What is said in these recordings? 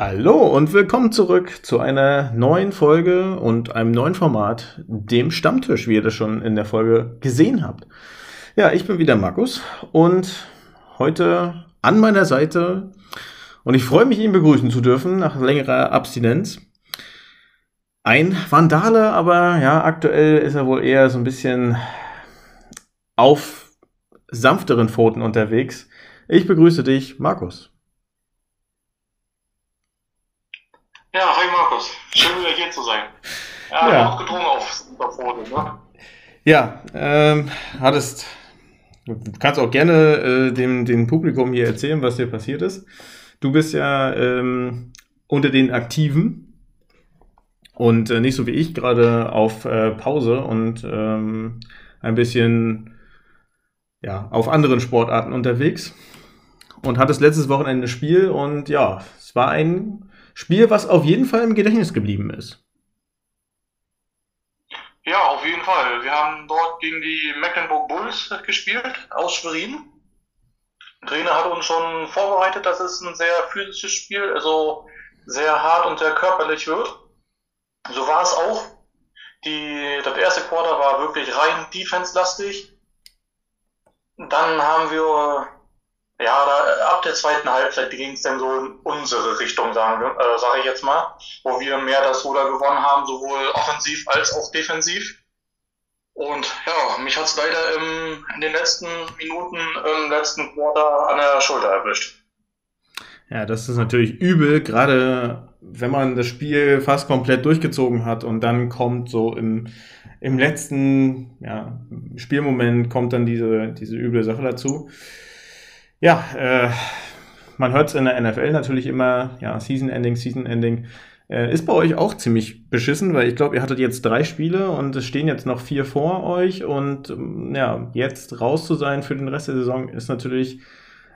Hallo und willkommen zurück zu einer neuen Folge und einem neuen Format, dem Stammtisch, wie ihr das schon in der Folge gesehen habt. Ja, ich bin wieder Markus und heute an meiner Seite und ich freue mich, ihn begrüßen zu dürfen nach längerer Abstinenz. Ein Vandale, aber ja, aktuell ist er wohl eher so ein bisschen auf sanfteren Pfoten unterwegs. Ich begrüße dich, Markus. Ja, hi Markus. Schön wieder hier zu sein. Ja, ja. auch gedrungen auf Pfoten, ne? Ja, ähm, hattest Du kannst auch gerne äh, dem, dem Publikum hier erzählen, was dir passiert ist. Du bist ja ähm, unter den Aktiven und äh, nicht so wie ich gerade auf äh, Pause und ähm, ein bisschen ja, auf anderen Sportarten unterwegs und hattest letztes Wochenende Spiel und ja, es war ein Spiel, was auf jeden Fall im Gedächtnis geblieben ist. Ja, auf jeden Fall. Wir haben dort gegen die Mecklenburg Bulls gespielt aus Schwerin. Der Trainer hat uns schon vorbereitet, dass es ein sehr physisches Spiel, also sehr hart und sehr körperlich wird. So war es auch. Die, das erste Quarter war wirklich rein defense-lastig. Dann haben wir ja, da, ab der zweiten Halbzeit ging es dann so in unsere Richtung, sagen äh, sage ich jetzt mal, wo wir mehr das Ruder gewonnen haben, sowohl offensiv als auch defensiv. Und ja, mich hat es leider im, in den letzten Minuten im letzten Quarter an der Schulter erwischt. Ja, das ist natürlich übel, gerade wenn man das Spiel fast komplett durchgezogen hat und dann kommt so im, im letzten ja, Spielmoment kommt dann diese, diese üble Sache dazu. Ja, äh, man hört es in der NFL natürlich immer, ja, Season Ending, Season Ending. Äh, ist bei euch auch ziemlich beschissen, weil ich glaube, ihr hattet jetzt drei Spiele und es stehen jetzt noch vier vor euch und ähm, ja, jetzt raus zu sein für den Rest der Saison ist natürlich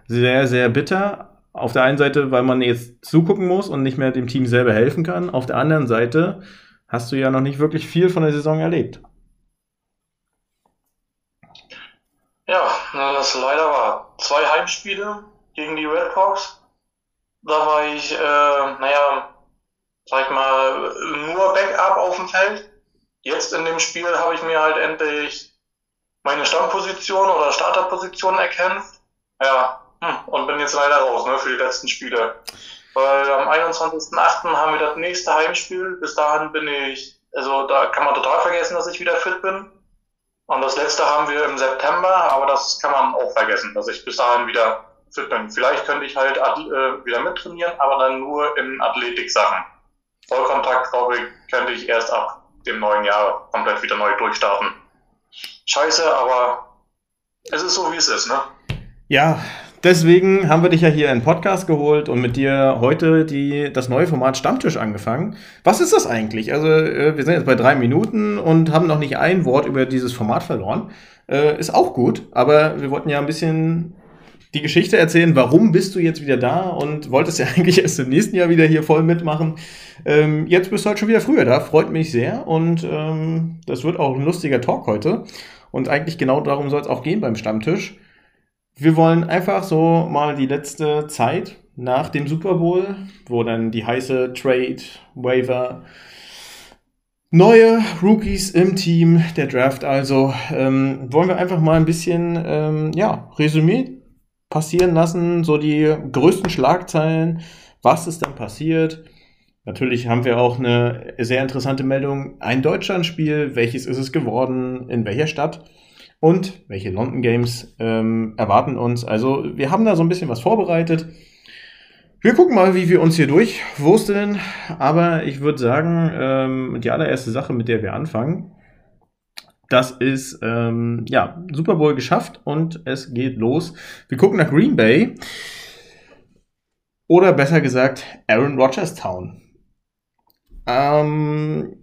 sehr, sehr bitter. Auf der einen Seite, weil man jetzt zugucken muss und nicht mehr dem Team selber helfen kann. Auf der anderen Seite hast du ja noch nicht wirklich viel von der Saison erlebt. Ja, das leider war. Zwei Heimspiele gegen die Red Hawks. Da war ich, äh, naja, sag ich mal, nur Backup auf dem Feld. Jetzt in dem Spiel habe ich mir halt endlich meine Stammposition oder Starterposition erkämpft. Ja, hm, und bin jetzt leider raus, ne, für die letzten Spiele. Weil am 21.08. haben wir das nächste Heimspiel. Bis dahin bin ich, also da kann man total vergessen, dass ich wieder fit bin. Und das letzte haben wir im September, aber das kann man auch vergessen, dass ich bis dahin wieder fit bin. Vielleicht könnte ich halt äh, wieder mittrainieren, aber dann nur in Athletik-Sachen. Vollkontakt, glaube ich, könnte ich erst ab dem neuen Jahr komplett wieder neu durchstarten. Scheiße, aber es ist so, wie es ist, ne? Ja, Deswegen haben wir dich ja hier in Podcast geholt und mit dir heute die, das neue Format Stammtisch angefangen. Was ist das eigentlich? Also, äh, wir sind jetzt bei drei Minuten und haben noch nicht ein Wort über dieses Format verloren. Äh, ist auch gut, aber wir wollten ja ein bisschen die Geschichte erzählen, warum bist du jetzt wieder da und wolltest ja eigentlich erst im nächsten Jahr wieder hier voll mitmachen. Ähm, jetzt bist du halt schon wieder früher da, freut mich sehr und ähm, das wird auch ein lustiger Talk heute. Und eigentlich genau darum soll es auch gehen beim Stammtisch. Wir wollen einfach so mal die letzte Zeit nach dem Super Bowl, wo dann die heiße Trade, Waiver, neue Rookies im Team, der Draft also, ähm, wollen wir einfach mal ein bisschen, ähm, ja, Resümee passieren lassen, so die größten Schlagzeilen, was ist dann passiert. Natürlich haben wir auch eine sehr interessante Meldung, ein Deutschlandspiel, welches ist es geworden, in welcher Stadt und welche London Games ähm, erwarten uns. Also wir haben da so ein bisschen was vorbereitet. Wir gucken mal, wie wir uns hier durchwursteln. Aber ich würde sagen, ähm, die allererste Sache, mit der wir anfangen, das ist ähm, ja Super Bowl geschafft und es geht los. Wir gucken nach Green Bay. Oder besser gesagt, Aaron Rodgers Town. Ähm,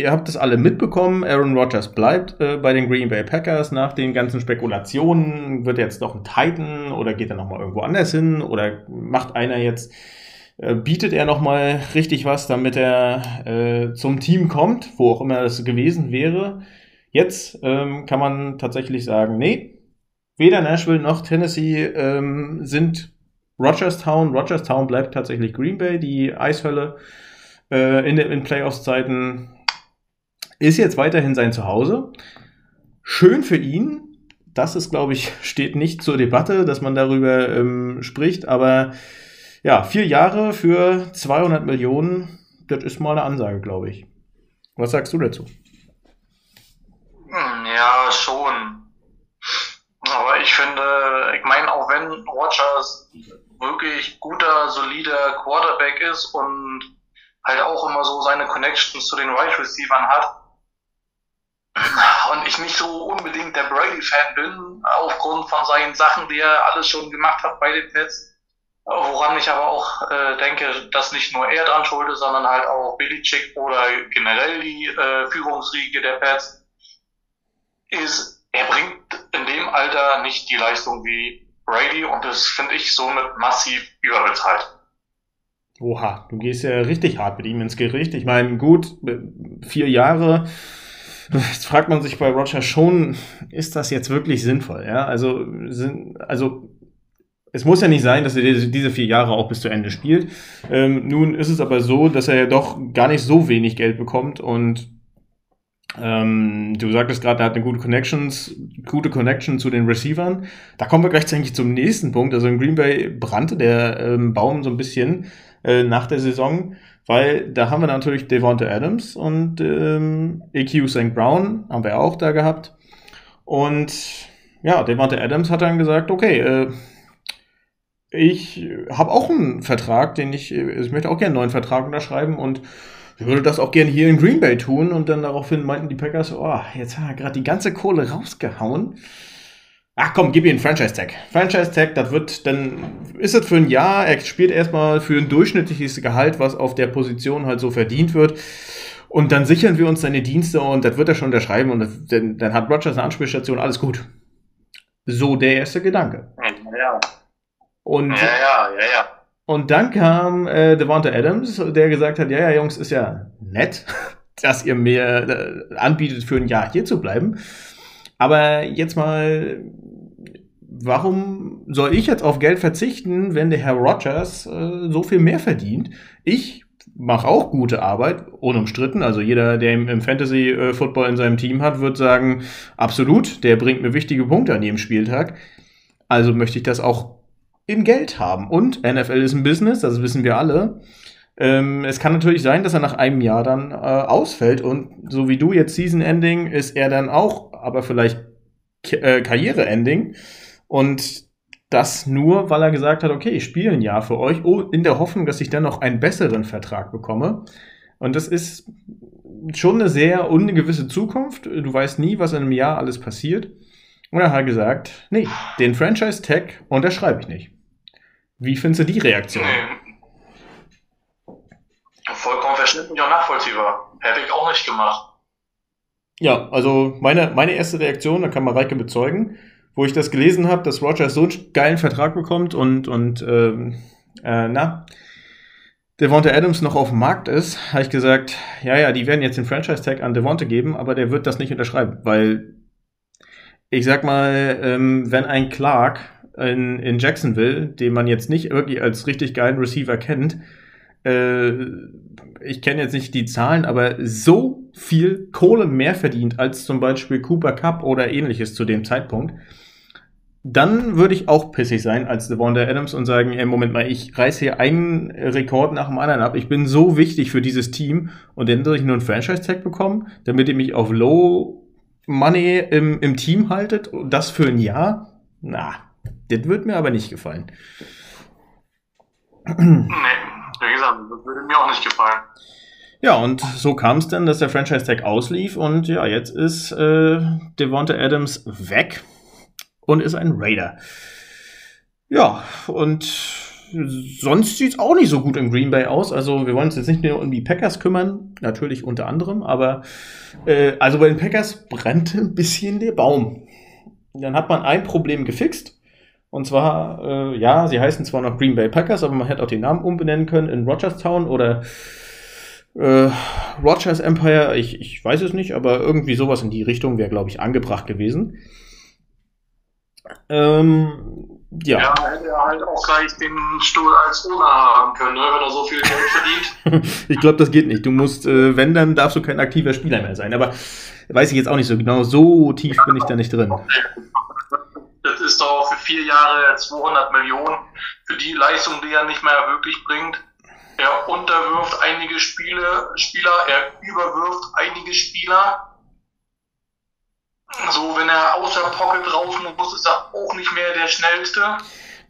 Ihr habt es alle mitbekommen. Aaron Rodgers bleibt äh, bei den Green Bay Packers. Nach den ganzen Spekulationen wird er jetzt doch ein Titan oder geht er nochmal irgendwo anders hin oder macht einer jetzt, äh, bietet er nochmal richtig was, damit er äh, zum Team kommt, wo auch immer das gewesen wäre. Jetzt ähm, kann man tatsächlich sagen, nee, weder Nashville noch Tennessee ähm, sind Rogerstown. Rogerstown bleibt tatsächlich Green Bay, die Eishölle äh, in, in Playoffs-Zeiten. Ist jetzt weiterhin sein Zuhause. Schön für ihn. Das ist, glaube ich, steht nicht zur Debatte, dass man darüber ähm, spricht. Aber ja, vier Jahre für 200 Millionen, das ist mal eine Ansage, glaube ich. Was sagst du dazu? Hm, ja, schon. Aber ich finde, ich meine, auch wenn Rogers wirklich guter, solider Quarterback ist und halt auch immer so seine Connections zu den Wide right Receivern hat, und ich nicht so unbedingt der Brady-Fan bin, aufgrund von seinen Sachen, die er alles schon gemacht hat bei den Pets, woran ich aber auch äh, denke, dass nicht nur er dran schuld ist, sondern halt auch Belichick oder generell die äh, Führungsriege der Pets, ist, er bringt in dem Alter nicht die Leistung wie Brady und das finde ich somit massiv überbezahlt. Oha, du gehst ja richtig hart mit ihm ins Gericht. Ich meine, gut, vier Jahre. Jetzt fragt man sich bei Roger schon, ist das jetzt wirklich sinnvoll? Ja, also, also es muss ja nicht sein, dass er diese vier Jahre auch bis zu Ende spielt. Ähm, nun ist es aber so, dass er ja doch gar nicht so wenig Geld bekommt und ähm, du sagtest gerade, er hat eine gute Connections, gute Connection zu den Receivern. Da kommen wir gleichzeitig zum nächsten Punkt. Also in Green Bay brannte der ähm, Baum so ein bisschen äh, nach der Saison, weil da haben wir natürlich Devonta Adams und ähm, EQ St. Brown haben wir auch da gehabt. Und ja, Devonta Adams hat dann gesagt, okay, äh, ich habe auch einen Vertrag, den ich, ich möchte auch gerne einen neuen Vertrag unterschreiben und würde das auch gerne hier in Green Bay tun. Und dann daraufhin meinten die Packers, oh, jetzt hat er gerade die ganze Kohle rausgehauen. Ach komm, gib ihm einen Franchise-Tag. Franchise-Tag, das wird, dann ist es für ein Jahr, er spielt erstmal für ein durchschnittliches Gehalt, was auf der Position halt so verdient wird. Und dann sichern wir uns seine Dienste und das wird er schon unterschreiben und das, dann, dann hat Rogers eine Anspielstation, alles gut. So der erste Gedanke. Ja. Und, ja, ja, ja, ja. Und dann kam äh, Devonta Adams, der gesagt hat, ja, ja, Jungs, ist ja nett, dass ihr mir äh, anbietet, für ein Jahr hier zu bleiben. Aber jetzt mal, warum soll ich jetzt auf Geld verzichten, wenn der Herr Rogers äh, so viel mehr verdient? Ich mache auch gute Arbeit, unumstritten. Also jeder, der im, Fantasy-Football in seinem Team hat, wird sagen, absolut, der bringt mir wichtige Punkte an jedem Spieltag. Also möchte ich das auch in Geld haben. Und NFL ist ein Business, das wissen wir alle. Ähm, es kann natürlich sein, dass er nach einem Jahr dann äh, ausfällt und so wie du jetzt Season Ending ist er dann auch, aber vielleicht äh, Karriere Ending. Und das nur, weil er gesagt hat, okay, ich spiele ein Jahr für euch, oh, in der Hoffnung, dass ich dann noch einen besseren Vertrag bekomme. Und das ist schon eine sehr ungewisse Zukunft. Du weißt nie, was in einem Jahr alles passiert. Und er hat gesagt, nee, den Franchise-Tag unterschreibe ich nicht. Wie findest du die Reaktion? Nee. Vollkommen verständlich und nachvollziehbar. Hätte ich auch nicht gemacht. Ja, also meine, meine erste Reaktion, da kann Mareike bezeugen, wo ich das gelesen habe, dass Rogers so einen geilen Vertrag bekommt und, und ähm, äh, na, Devonta Adams noch auf dem Markt ist, habe ich gesagt, ja, ja, die werden jetzt den Franchise-Tag an Devonta geben, aber der wird das nicht unterschreiben, weil ich sag mal, ähm, wenn ein Clark in, in Jacksonville, den man jetzt nicht wirklich als richtig geilen Receiver kennt, äh, ich kenne jetzt nicht die Zahlen, aber so viel Kohle mehr verdient als zum Beispiel Cooper Cup oder ähnliches zu dem Zeitpunkt, dann würde ich auch pissig sein als Devonta Adams und sagen, ey, Moment mal, ich reiß hier einen Rekord nach dem anderen ab. Ich bin so wichtig für dieses Team und dann soll ich nur einen Franchise-Tag bekommen, damit ihr mich auf Low Money im, im Team haltet und das für ein Jahr. Na, das wird mir aber nicht gefallen. Nee, wie gesagt, das würde mir auch nicht gefallen. Ja, und so kam es dann, dass der Franchise-Tag auslief und ja, jetzt ist äh, Devonta Adams weg und ist ein Raider. Ja, und sonst sieht es auch nicht so gut in Green Bay aus. Also wir wollen uns jetzt nicht nur um die Packers kümmern, natürlich unter anderem, aber äh, also bei den Packers brannte ein bisschen der Baum. Dann hat man ein Problem gefixt und zwar, äh, ja, sie heißen zwar noch Green Bay Packers, aber man hätte auch den Namen umbenennen können in Rogerstown oder äh, Rogers Empire. Ich, ich weiß es nicht, aber irgendwie sowas in die Richtung wäre, glaube ich, angebracht gewesen. Ähm, Ja. ja, hätte er halt auch gleich den Stuhl als Owner haben können, ne, wenn er so viel Geld verdient. ich glaube, das geht nicht. Du musst, äh, wenn, dann darfst du kein aktiver Spieler mehr sein. Aber weiß ich jetzt auch nicht so genau. So tief bin ich da nicht drin. Das ist doch für vier Jahre 200 Millionen für die Leistung, die er nicht mehr wirklich bringt. Er unterwirft einige Spiele, Spieler, er überwirft einige Spieler. So, wenn er aus der Pocket raus muss, ist er auch nicht mehr der Schnellste.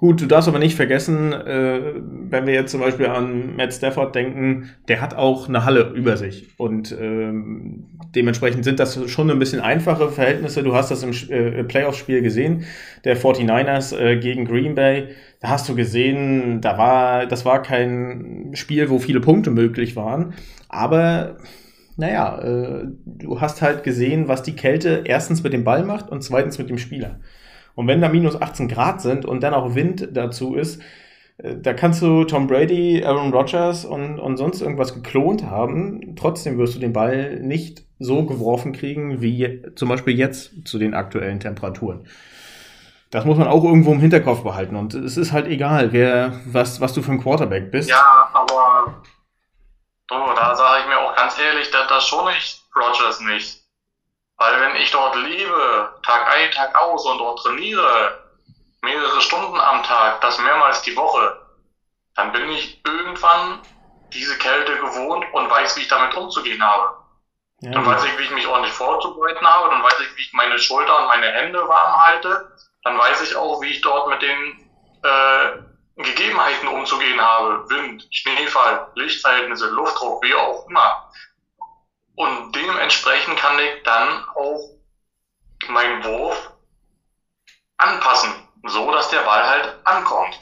Gut, du darfst aber nicht vergessen, äh, wenn wir jetzt zum Beispiel an Matt Stafford denken, der hat auch eine Halle über sich. Und ähm, dementsprechend sind das schon ein bisschen einfache Verhältnisse. Du hast das im äh, Playoff-Spiel gesehen, der 49ers äh, gegen Green Bay. Da hast du gesehen, da war, das war kein Spiel, wo viele Punkte möglich waren. Aber naja, äh, du hast halt gesehen, was die Kälte erstens mit dem Ball macht und zweitens mit dem Spieler. Und wenn da minus 18 Grad sind und dann auch Wind dazu ist, äh, da kannst du Tom Brady, Aaron Rodgers und, und sonst irgendwas geklont haben. Trotzdem wirst du den Ball nicht so geworfen kriegen, wie zum Beispiel jetzt zu den aktuellen Temperaturen. Das muss man auch irgendwo im Hinterkopf behalten. Und es ist halt egal, wer, was, was du für ein Quarterback bist. Ja, aber Oh, da sage ich mir auch ganz ehrlich, dass das schon nicht Rogers nicht. Weil wenn ich dort lebe, Tag ein, Tag aus und dort trainiere, mehrere Stunden am Tag, das mehrmals die Woche, dann bin ich irgendwann diese Kälte gewohnt und weiß, wie ich damit umzugehen habe. Ja. Dann weiß ich, wie ich mich ordentlich vorzubereiten habe, dann weiß ich, wie ich meine Schulter und meine Hände warm halte, dann weiß ich auch, wie ich dort mit den äh, Gegebenheiten umzugehen habe, Wind, Schneefall, Lichtverhältnisse, Luftdruck, wie auch immer. Und dementsprechend kann ich dann auch meinen Wurf anpassen, so dass der Ball halt ankommt.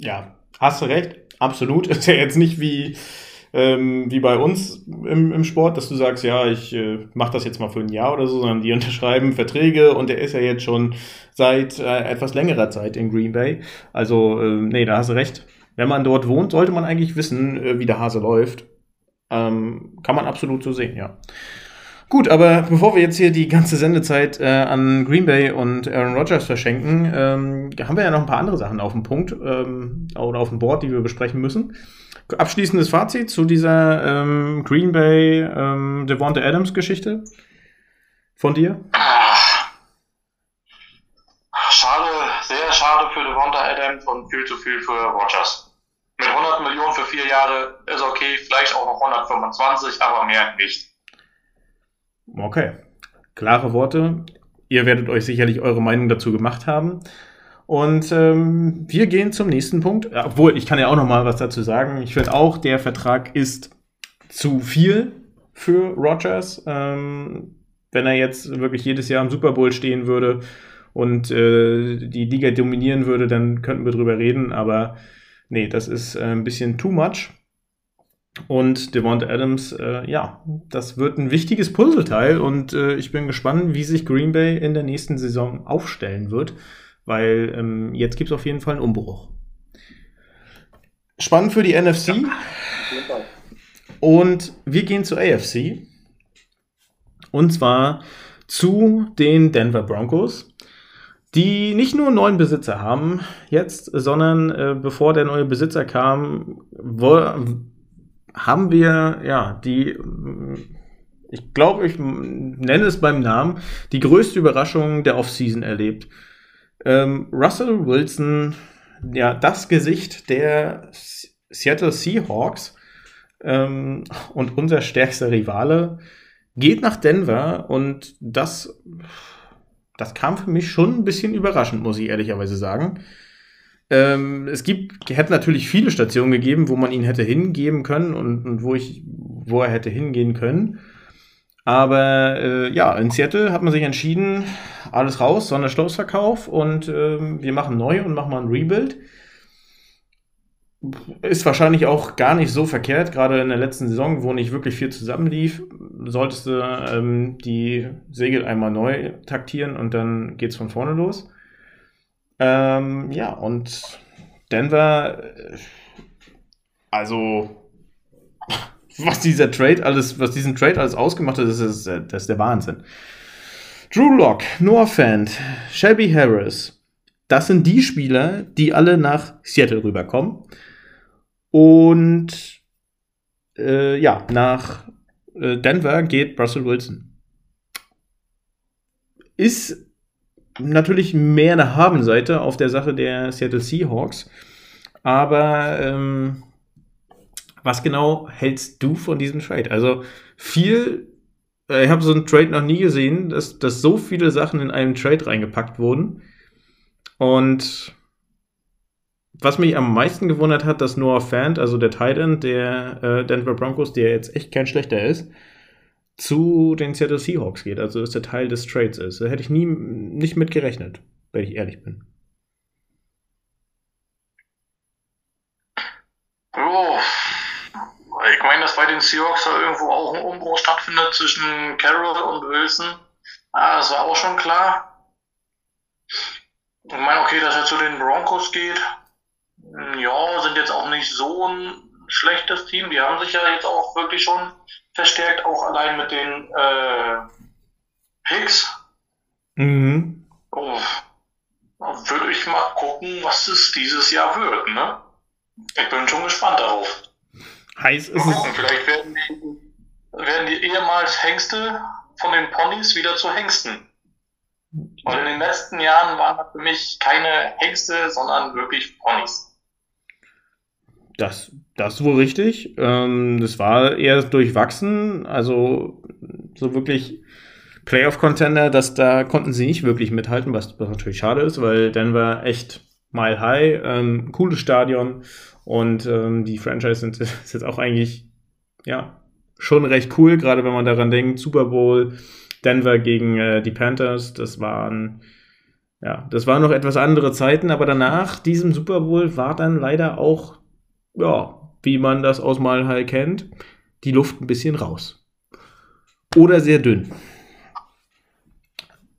Ja, hast du recht, absolut. Ist ja jetzt nicht wie ähm, wie bei uns im, im Sport, dass du sagst, ja, ich äh, mache das jetzt mal für ein Jahr oder so, sondern die unterschreiben Verträge und der ist ja jetzt schon seit äh, etwas längerer Zeit in Green Bay. Also, äh, nee, da hast du recht. Wenn man dort wohnt, sollte man eigentlich wissen, äh, wie der Hase läuft. Ähm, kann man absolut so sehen, ja. Gut, aber bevor wir jetzt hier die ganze Sendezeit äh, an Green Bay und Aaron Rodgers verschenken, ähm, haben wir ja noch ein paar andere Sachen auf dem Punkt ähm, oder auf dem Board, die wir besprechen müssen. Abschließendes Fazit zu dieser ähm, Green Bay ähm, Devonta Adams Geschichte von dir? Schade, sehr schade für Devonta Adams und viel zu viel für Rogers. Mit 100 Millionen für vier Jahre ist okay, vielleicht auch noch 125, aber mehr nicht. Okay, klare Worte. Ihr werdet euch sicherlich eure Meinung dazu gemacht haben. Und ähm, wir gehen zum nächsten Punkt. Obwohl, ich kann ja auch noch mal was dazu sagen. Ich finde auch, der Vertrag ist zu viel für Rogers. Ähm, wenn er jetzt wirklich jedes Jahr im Super Bowl stehen würde und äh, die Liga dominieren würde, dann könnten wir drüber reden. Aber nee, das ist äh, ein bisschen too much. Und Devonta Adams, äh, ja, das wird ein wichtiges Puzzleteil und äh, ich bin gespannt, wie sich Green Bay in der nächsten Saison aufstellen wird weil ähm, jetzt gibt es auf jeden Fall einen Umbruch. Spannend für die NFC. Ja. Und wir gehen zur AFC. Und zwar zu den Denver Broncos, die nicht nur einen neuen Besitzer haben jetzt, sondern äh, bevor der neue Besitzer kam, wo, haben wir ja die, ich glaube, ich nenne es beim Namen, die größte Überraschung der Offseason erlebt. Ähm, Russell Wilson, ja, das Gesicht der Seattle Seahawks ähm, und unser stärkster Rivale, geht nach Denver und das, das kam für mich schon ein bisschen überraschend, muss ich ehrlicherweise sagen. Ähm, es gibt, hätte natürlich viele Stationen gegeben, wo man ihn hätte hingeben können und, und wo ich, wo er hätte hingehen können. Aber äh, ja, in Seattle hat man sich entschieden, alles raus, Sonderschlossverkauf und äh, wir machen neu und machen mal ein Rebuild. Ist wahrscheinlich auch gar nicht so verkehrt, gerade in der letzten Saison, wo nicht wirklich viel zusammenlief, solltest du ähm, die Segel einmal neu taktieren und dann geht's von vorne los. Ähm, ja, und Denver, äh, also was dieser Trade alles, was diesen Trade alles ausgemacht hat, das ist, das ist der Wahnsinn. Drew Lock, Noah Fant, Shelby Harris, das sind die Spieler, die alle nach Seattle rüberkommen. Und äh, ja, nach äh, Denver geht Russell Wilson. Ist natürlich mehr eine Habenseite auf der Sache der Seattle Seahawks. Aber ähm, was genau hältst du von diesem Trade? Also viel, äh, ich habe so einen Trade noch nie gesehen, dass, dass so viele Sachen in einem Trade reingepackt wurden. Und was mich am meisten gewundert hat, dass Noah Fant, also der Titan der äh, Denver Broncos, der jetzt echt kein schlechter ist, zu den Seattle Seahawks geht, also dass der Teil des Trades ist. Da hätte ich nie nicht mit gerechnet, wenn ich ehrlich bin. Oh, ich meine, dass bei den Seahawks da irgendwo auch ein Umbruch stattfindet zwischen Carroll und Wilson. Ah, das war auch schon klar. Ich meine, okay, dass er zu den Broncos geht. Ja, sind jetzt auch nicht so ein schlechtes Team. Die haben sich ja jetzt auch wirklich schon verstärkt, auch allein mit den äh, Hicks. Mhm. Oh, würde ich mal gucken, was es dieses Jahr wird, ne? Ich bin schon gespannt darauf. Heiß ist gucken, Vielleicht werden die, werden die ehemals Hengste von den Ponys wieder zu Hengsten. Und in den letzten Jahren waren das für mich keine Hengste, sondern wirklich Ponys. Das, das ist wohl richtig. Ähm, das war eher durchwachsen. Also so wirklich Playoff-Contender, dass da konnten sie nicht wirklich mithalten, was, was natürlich schade ist, weil Denver echt mile high, ähm, cooles Stadion und ähm, die Franchise sind, ist jetzt auch eigentlich ja schon recht cool, gerade wenn man daran denkt, Super Bowl, Denver gegen äh, die Panthers, das waren ja, das waren noch etwas andere Zeiten, aber danach diesem Super Bowl war dann leider auch ja, wie man das aus Malhai kennt, die Luft ein bisschen raus. Oder sehr dünn.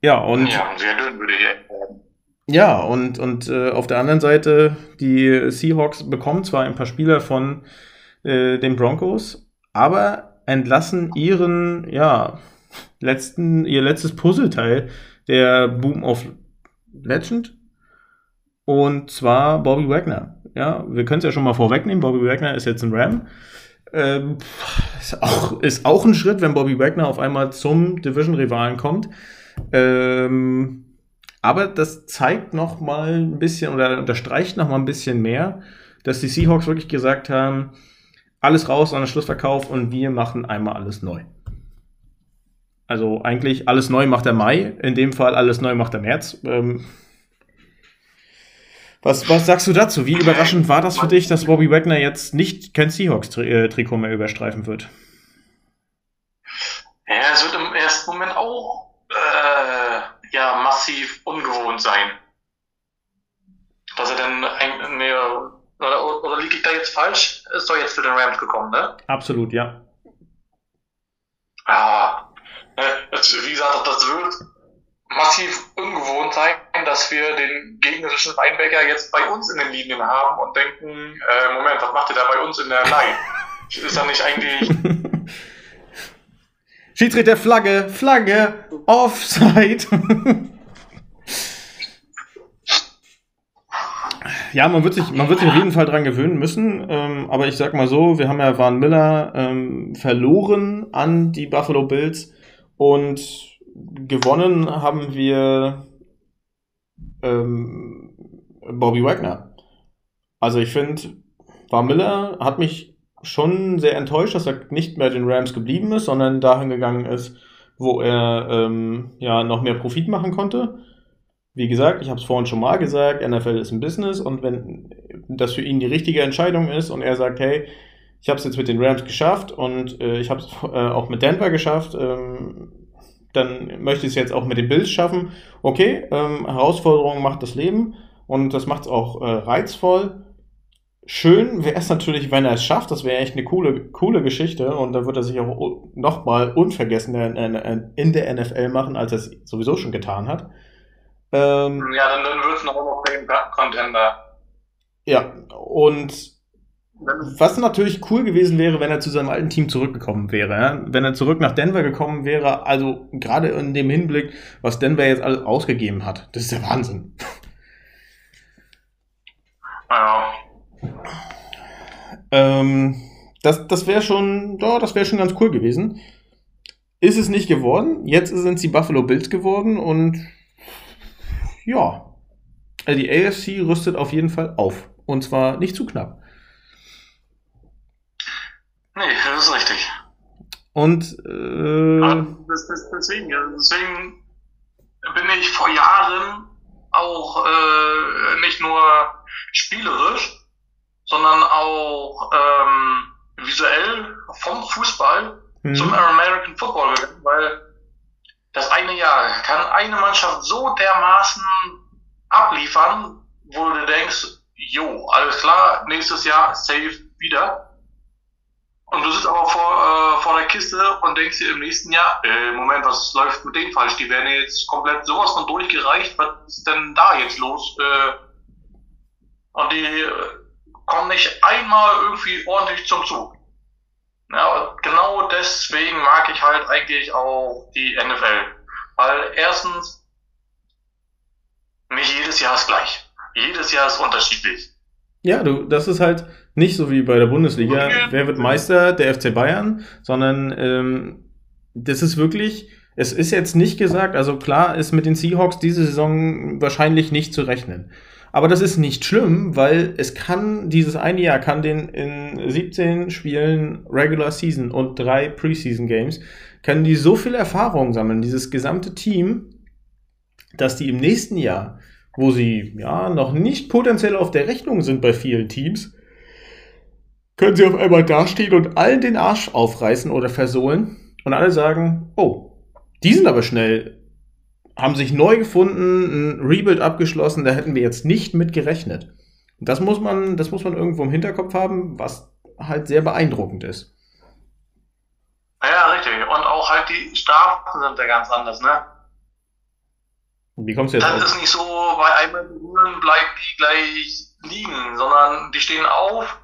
Ja, und. Ja, sehr dünn würde ich sagen. Ja, und, und äh, auf der anderen Seite, die Seahawks bekommen zwar ein paar Spieler von äh, den Broncos, aber entlassen ihren, ja, letzten, ihr letztes Puzzleteil der Boom of Legend. Und zwar Bobby Wagner. Ja, wir können es ja schon mal vorwegnehmen. Bobby Wagner ist jetzt ein Ram. Ähm, ist, auch, ist auch ein Schritt, wenn Bobby Wagner auf einmal zum Division-Rivalen kommt. Ähm, aber das zeigt noch mal ein bisschen oder unterstreicht noch mal ein bisschen mehr, dass die Seahawks wirklich gesagt haben, alles raus an den Schlussverkauf und wir machen einmal alles neu. Also eigentlich alles neu macht der Mai, in dem Fall alles neu macht der März. Ähm, was, was sagst du dazu? Wie überraschend war das für dich, dass Bobby Wagner jetzt nicht kein Seahawks-Trikot mehr überstreifen wird? Ja, es wird im ersten Moment auch äh, ja, massiv ungewohnt sein. Dass er dann ein, mehr, oder, oder liege ich da jetzt falsch? Ist doch jetzt zu den Rams gekommen, ne? Absolut, ja. Ja, äh, wie gesagt, das wird massiv ungewohnt sein, dass wir den gegnerischen Weinbäcker jetzt bei uns in den Linien haben und denken, äh, Moment, was macht ihr da bei uns in der Line? Ist da nicht eigentlich... Schiedsrichter Flagge, Flagge, Offside. ja, man wird sich, man wird sich auf jeden Fall dran gewöhnen müssen. Ähm, aber ich sag mal so, wir haben ja Van Miller ähm, verloren an die Buffalo Bills und gewonnen haben wir ähm, Bobby Wagner. Also ich finde, War Miller hat mich schon sehr enttäuscht, dass er nicht mehr den Rams geblieben ist, sondern dahin gegangen ist, wo er ähm, ja noch mehr Profit machen konnte. Wie gesagt, ich habe es vorhin schon mal gesagt, NFL ist ein Business und wenn das für ihn die richtige Entscheidung ist und er sagt, hey, ich habe es jetzt mit den Rams geschafft und äh, ich habe es äh, auch mit Denver geschafft, ähm, dann möchte ich es jetzt auch mit den Bills schaffen. Okay, ähm, Herausforderung macht das Leben und das macht es auch äh, reizvoll. Schön wäre es natürlich, wenn er es schafft. Das wäre echt eine coole, coole Geschichte und dann wird er sich auch nochmal unvergessen in der NFL machen, als er es sowieso schon getan hat. Ähm, ja, dann, dann wird es noch ein Contender. Ja, und was natürlich cool gewesen wäre, wenn er zu seinem alten Team zurückgekommen wäre. Ja? Wenn er zurück nach Denver gekommen wäre, also gerade in dem Hinblick, was Denver jetzt alles ausgegeben hat. Das ist der Wahnsinn. Ja. Ähm, das das wäre schon, ja, das wäre schon ganz cool gewesen. Ist es nicht geworden. Jetzt sind es die Buffalo Bills geworden und ja. Also die AFC rüstet auf jeden Fall auf. Und zwar nicht zu knapp. Nee, das ist richtig. Und äh, das, das, deswegen, deswegen bin ich vor Jahren auch äh, nicht nur spielerisch, sondern auch ähm, visuell vom Fußball mhm. zum American Football gegangen, weil das eine Jahr kann eine Mannschaft so dermaßen abliefern, wo du denkst, jo, alles klar, nächstes Jahr safe wieder. Und du sitzt aber vor, äh, vor der Kiste und denkst dir im nächsten Jahr, äh, Moment, was läuft mit denen falsch? Die werden jetzt komplett sowas von durchgereicht. Was ist denn da jetzt los? Äh, und die äh, kommen nicht einmal irgendwie ordentlich zum Zug. Ja, genau deswegen mag ich halt eigentlich auch die NFL. Weil erstens, nicht jedes Jahr ist gleich. Jedes Jahr ist unterschiedlich. Ja, du, das ist halt nicht so wie bei der Bundesliga. Okay. Wer wird Meister? Der FC Bayern, sondern ähm, das ist wirklich, es ist jetzt nicht gesagt, also klar ist mit den Seahawks diese Saison wahrscheinlich nicht zu rechnen. Aber das ist nicht schlimm, weil es kann, dieses eine Jahr kann den in 17 Spielen Regular Season und drei Preseason Games, können die so viel Erfahrung sammeln, dieses gesamte Team, dass die im nächsten Jahr, wo sie ja noch nicht potenziell auf der Rechnung sind bei vielen Teams, können sie auf einmal dastehen und allen den Arsch aufreißen oder versohlen und alle sagen, oh, die sind aber schnell, haben sich neu gefunden, ein Rebuild abgeschlossen, da hätten wir jetzt nicht mit gerechnet. Das muss man, das muss man irgendwo im Hinterkopf haben, was halt sehr beeindruckend ist. Ja, richtig. Und auch halt die Strafen sind ja ganz anders, ne? Wie kommst du jetzt Das auf? ist nicht so, bei einmal berühren bleiben die gleich liegen, sondern die stehen auf,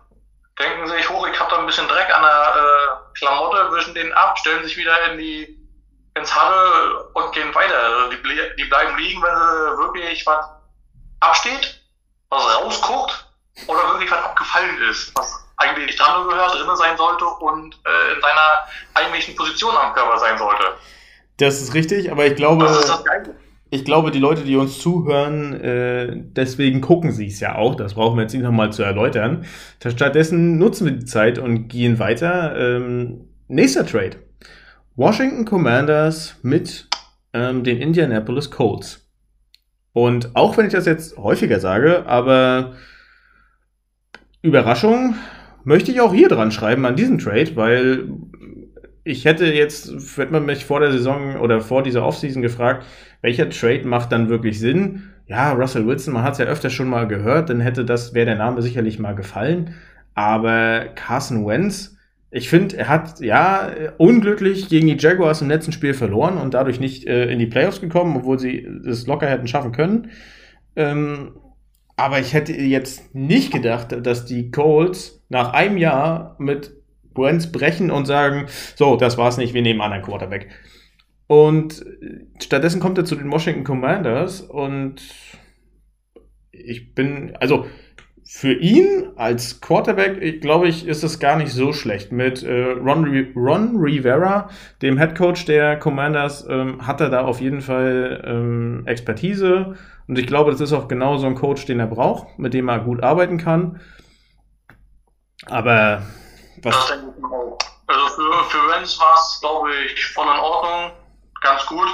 denken sich, hoch, ich habe da ein bisschen Dreck an der äh, Klamotte, wischen den ab, stellen sich wieder in die ins Huddle und gehen weiter. Also die, die bleiben liegen, wenn sie wirklich was absteht, was rausguckt oder wirklich was abgefallen ist, was eigentlich dran gehört, drinnen sein sollte und äh, in seiner eigentlichen Position am Körper sein sollte. Das ist richtig, aber ich glaube. Das ist das Geile ich glaube, die Leute, die uns zuhören, äh, deswegen gucken sie es ja auch. Das brauchen wir jetzt nicht nochmal zu erläutern. Stattdessen nutzen wir die Zeit und gehen weiter. Ähm, nächster Trade. Washington Commanders mit ähm, den Indianapolis Colts. Und auch wenn ich das jetzt häufiger sage, aber Überraschung möchte ich auch hier dran schreiben an diesem Trade, weil ich hätte jetzt, hätte man mich vor der Saison oder vor dieser Offseason gefragt, welcher Trade macht dann wirklich Sinn? Ja, Russell Wilson, man hat es ja öfter schon mal gehört, dann hätte das, wäre der Name sicherlich mal gefallen. Aber Carson Wentz, ich finde, er hat ja unglücklich gegen die Jaguars im letzten Spiel verloren und dadurch nicht äh, in die Playoffs gekommen, obwohl sie es locker hätten schaffen können. Ähm, aber ich hätte jetzt nicht gedacht, dass die Colts nach einem Jahr mit Brands brechen und sagen, so, das war's nicht, wir nehmen einen anderen Quarterback. Und stattdessen kommt er zu den Washington Commanders und ich bin, also für ihn als Quarterback, ich glaube ich, ist es gar nicht so schlecht. Mit äh, Ron, Ron, Rivera, dem Head Coach der Commanders, ähm, hat er da auf jeden Fall ähm, Expertise. Und ich glaube, das ist auch genau so ein Coach, den er braucht, mit dem er gut arbeiten kann. Aber was? Das denke ich auch. Also für, für Renz war es, glaube ich, voll in Ordnung. Ganz gut.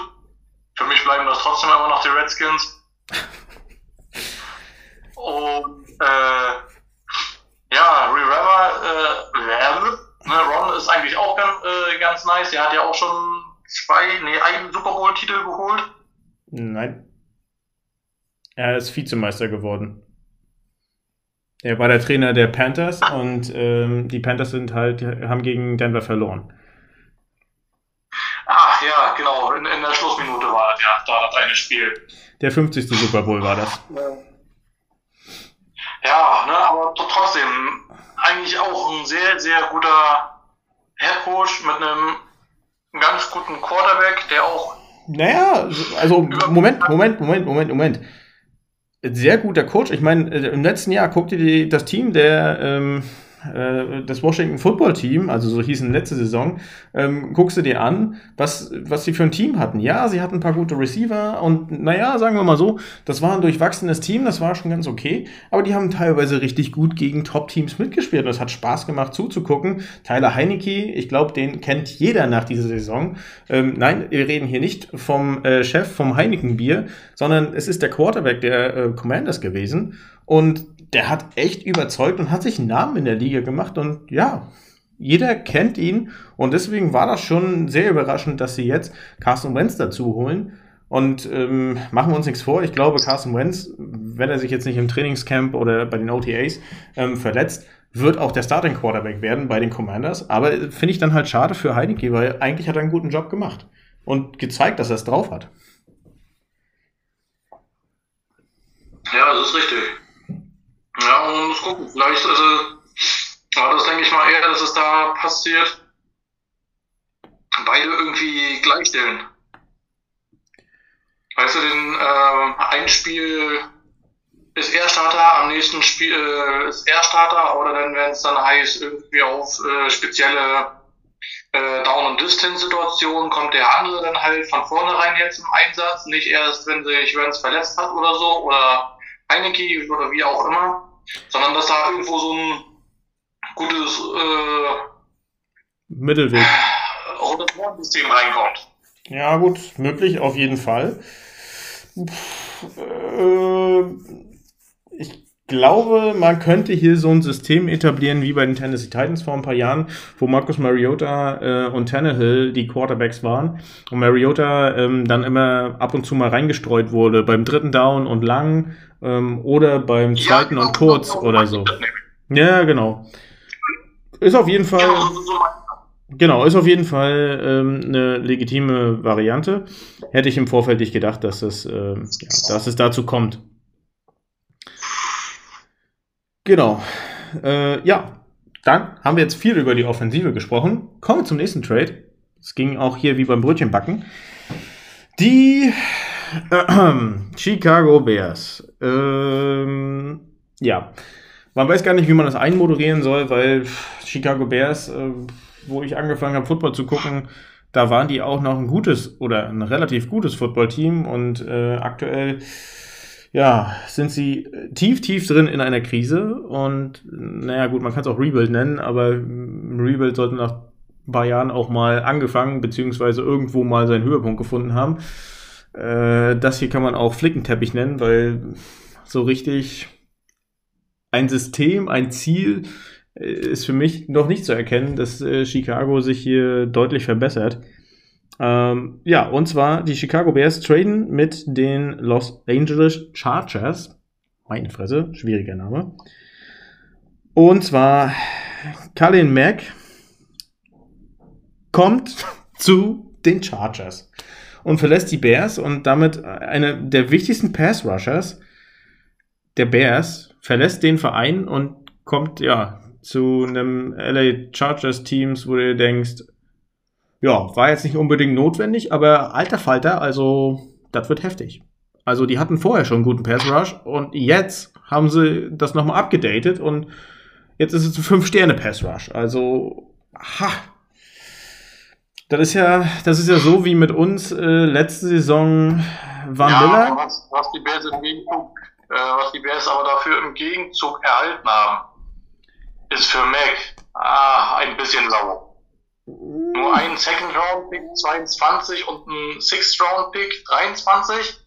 Für mich bleiben das trotzdem immer noch die Redskins. Und äh, ja, Rivera, äh, ne, Ron ist eigentlich auch ganz, äh, ganz nice. Der hat ja auch schon zwei, nee, einen Super Bowl-Titel geholt. Nein. Er ist Vizemeister geworden. Er war der Trainer der Panthers und ähm, die Panthers sind halt, haben gegen Denver verloren. Ach ja, genau, in, in der Schlussminute war das ja, da das eine Spiel. Der 50. Super Bowl war das. Ja, ne, aber trotzdem, eigentlich auch ein sehr, sehr guter Head Coach mit einem ganz guten Quarterback, der auch. Naja, also Moment, Moment, Moment, Moment, Moment. Sehr guter Coach. Ich meine, äh, im letzten Jahr guckt ihr das Team der ähm, äh, das Washington Football Team, also so hießen letzte Saison, ähm, guckst du dir an, was, was sie für ein Team hatten. Ja, sie hatten ein paar gute Receiver und naja, sagen wir mal so, das war ein durchwachsenes Team, das war schon ganz okay, aber die haben teilweise richtig gut gegen Top-Teams mitgespielt und es hat Spaß gemacht zuzugucken. Tyler Heinecke, ich glaube, den kennt jeder nach dieser Saison. Ähm, nein, wir reden hier nicht vom äh, Chef vom Heineken-Bier, sondern es ist der Quarterback der äh, Commanders gewesen und der hat echt überzeugt und hat sich einen Namen in der Liga gemacht und ja, jeder kennt ihn und deswegen war das schon sehr überraschend, dass sie jetzt Carson Wentz dazu holen. Und ähm, machen wir uns nichts vor, ich glaube, Carson Wentz, wenn er sich jetzt nicht im Trainingscamp oder bei den OTAs ähm, verletzt, wird auch der Starting Quarterback werden bei den Commanders. Aber finde ich dann halt schade für Heineke, weil eigentlich hat er einen guten Job gemacht und gezeigt, dass er es drauf hat. Ja, das ist richtig. Ja, man muss gucken. Vielleicht, also, aber das denke ich mal eher, dass es da passiert. Beide irgendwie gleichstellen. Weißt du, den äh, ein Spiel ist er Starter, am nächsten Spiel äh, ist er Starter, oder dann, wenn es dann heißt, irgendwie auf äh, spezielle äh, Down- und Distance-Situationen kommt der andere dann halt von vornherein jetzt im Einsatz, nicht erst, wenn sich Wenz verletzt hat oder so, oder Heineke oder wie auch immer, sondern dass da irgendwo so ein gutes äh, Mittelweg Rotationssystem reinkommt. Ja, gut, möglich, auf jeden Fall. Äh, ich glaube, man könnte hier so ein System etablieren wie bei den Tennessee Titans vor ein paar Jahren, wo Marcus Mariota äh, und Tannehill die Quarterbacks waren und Mariota ähm, dann immer ab und zu mal reingestreut wurde beim dritten Down und lang ähm, oder beim zweiten ja, und kurz oder so. Ja, genau. Ist auf jeden Fall. Genau, ist auf jeden Fall ähm, eine legitime Variante. Hätte ich im Vorfeld nicht gedacht, dass es, äh, ja, dass es dazu kommt. Genau. Äh, ja, dann haben wir jetzt viel über die Offensive gesprochen. Kommen wir zum nächsten Trade. Es ging auch hier wie beim Brötchenbacken. Die äh, Chicago Bears. Ähm, ja, man weiß gar nicht, wie man das einmoderieren soll, weil Chicago Bears, äh, wo ich angefangen habe, Football zu gucken, da waren die auch noch ein gutes oder ein relativ gutes Footballteam und äh, aktuell ja, sind sie tief, tief drin in einer Krise und naja gut, man kann es auch Rebuild nennen, aber Rebuild sollte nach ein paar Jahren auch mal angefangen, beziehungsweise irgendwo mal seinen Höhepunkt gefunden haben. Äh, das hier kann man auch Flickenteppich nennen, weil so richtig ein System, ein Ziel äh, ist für mich noch nicht zu erkennen, dass äh, Chicago sich hier deutlich verbessert. Ähm, ja, und zwar die Chicago Bears traden mit den Los Angeles Chargers. Meine Fresse, schwieriger Name. Und zwar Kalin Mack kommt zu den Chargers und verlässt die Bears und damit eine der wichtigsten Pass-Rushers der Bears verlässt den Verein und kommt ja zu einem LA Chargers Teams, wo du denkst, ja, war jetzt nicht unbedingt notwendig, aber alter Falter, also das wird heftig. Also die hatten vorher schon einen guten Pass Rush und jetzt haben sie das nochmal abgedatet und jetzt ist es ein 5-Sterne-Pass Rush. Also, ha. Das ist ja, das ist ja so wie mit uns äh, letzte Saison Van ja, Miller. Was, was die Bears im Gegenzug, äh, was die Bears aber dafür im Gegenzug erhalten haben, ist für Mac ah, ein bisschen sauer. Nur ein Second-Round-Pick 22 und ein Sixth-Round-Pick 23?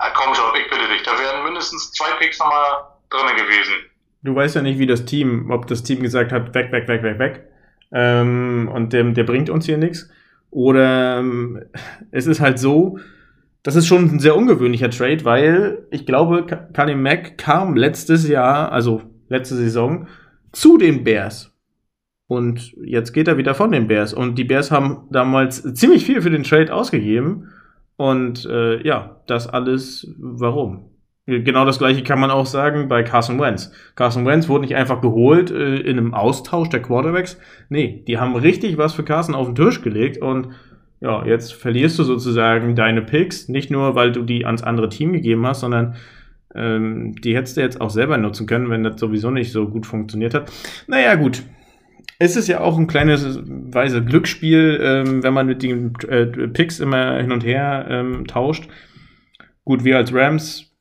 Ja, komm schon, ich bitte dich. Da wären mindestens zwei Picks nochmal drin gewesen. Du weißt ja nicht, wie das Team, ob das Team gesagt hat, weg, weg, weg, weg, weg. Ähm, und der, der bringt uns hier nichts. Oder ähm, es ist halt so, das ist schon ein sehr ungewöhnlicher Trade, weil ich glaube, Kalim Mack kam letztes Jahr, also letzte Saison, zu den Bears. Und jetzt geht er wieder von den Bears. Und die Bears haben damals ziemlich viel für den Trade ausgegeben. Und äh, ja, das alles, warum? Genau das gleiche kann man auch sagen bei Carson Wentz. Carson Wentz wurde nicht einfach geholt äh, in einem Austausch der Quarterbacks. Nee, die haben richtig was für Carson auf den Tisch gelegt und ja, jetzt verlierst du sozusagen deine Picks, nicht nur weil du die ans andere Team gegeben hast, sondern Ähm, die hättest du jetzt auch selber nutzen können, wenn das sowieso nicht so gut funktioniert hat. Naja, gut. Es ist ja auch ein kleines Weise Glücksspiel, ähm, wenn man mit den äh, Picks immer hin und her ähm, tauscht. Gut, wir als Rams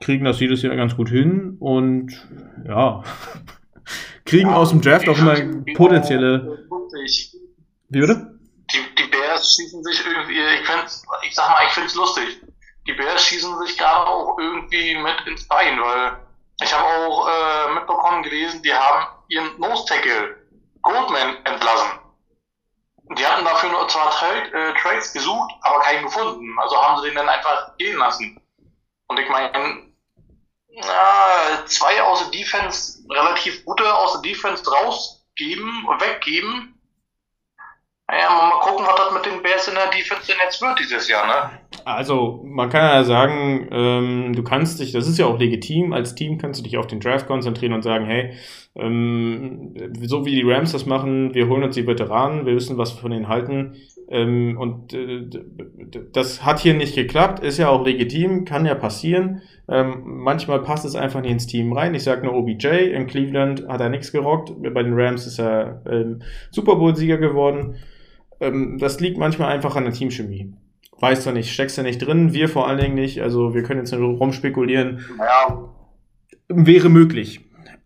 kriegen das jedes Jahr ganz gut hin und ja, kriegen ja, aus dem Draft auch immer potenzielle. Wie würde? Die, die Bears schießen sich irgendwie, ich, ich sag mal, ich finde es lustig. Die Bears schießen sich gerade auch irgendwie mit ins Bein, weil ich habe auch äh, mitbekommen, gelesen, die haben ihren Nose Tackle Goldman entlassen. Die hatten dafür nur zwar Trade, äh, Trades gesucht, aber keinen gefunden. Also haben sie den dann einfach gehen lassen. Und ich meine, zwei aus der Defense, relativ gute aus der Defense rausgeben und weggeben. Naja, mal gucken, was das mit den Bears in der Defense denn jetzt wird dieses Jahr, ne? Also, man kann ja sagen, ähm, du kannst dich, das ist ja auch legitim, als Team kannst du dich auf den Draft konzentrieren und sagen, hey, ähm, so wie die Rams das machen, wir holen uns die Veteranen, wir wissen, was wir von ihnen halten. Ähm, und äh, das hat hier nicht geklappt, ist ja auch legitim, kann ja passieren. Ähm, manchmal passt es einfach nicht ins Team rein. Ich sage nur OBJ, in Cleveland hat er nichts gerockt, bei den Rams ist er ähm, Super Bowl-Sieger geworden. Ähm, das liegt manchmal einfach an der Teamchemie. Weißt du nicht, steckst du nicht drin, wir vor allen Dingen nicht, also wir können jetzt nur rumspekulieren. Ja. Wäre möglich.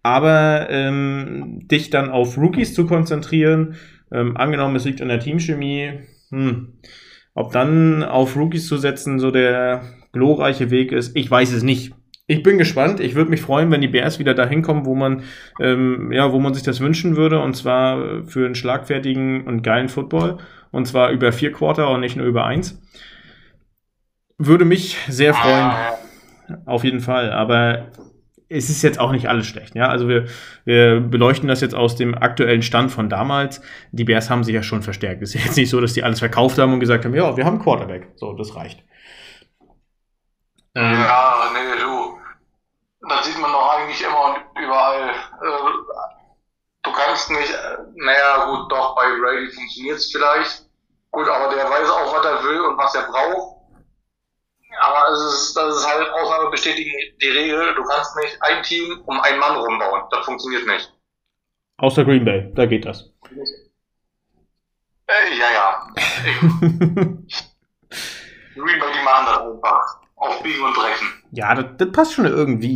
Aber ähm, dich dann auf Rookies zu konzentrieren, ähm, angenommen, es liegt an der Teamchemie, hm, ob dann auf Rookies zu setzen so der glorreiche Weg ist, ich weiß es nicht. Ich bin gespannt. Ich würde mich freuen, wenn die Bears wieder dahin kommen, wo man, ähm, ja, wo man sich das wünschen würde, und zwar für einen schlagfertigen und geilen Football, und zwar über vier Quarter und nicht nur über eins. Würde mich sehr freuen. Auf jeden Fall. Aber es ist jetzt auch nicht alles schlecht. Ja, also wir, wir beleuchten das jetzt aus dem aktuellen Stand von damals. Die Bears haben sich ja schon verstärkt. Es ist jetzt nicht so, dass die alles verkauft haben und gesagt haben, ja, wir haben Quarterback. So, das reicht. Ähm, ja, nee, du. Das sieht man doch eigentlich immer und überall. Äh, du kannst nicht, naja, gut, doch, bei Brady funktioniert es vielleicht. Gut, aber der weiß auch, was er will und was er braucht. Aber es ist, das ist halt Ausnahme bestätigen die Regel. Du kannst nicht ein Team um einen Mann rumbauen. Das funktioniert nicht. Außer Green Bay, da geht das. Äh, ja, ja. Green Bay, die machen das einfach. Auf Biegen und Brechen. Ja, das, das passt schon irgendwie.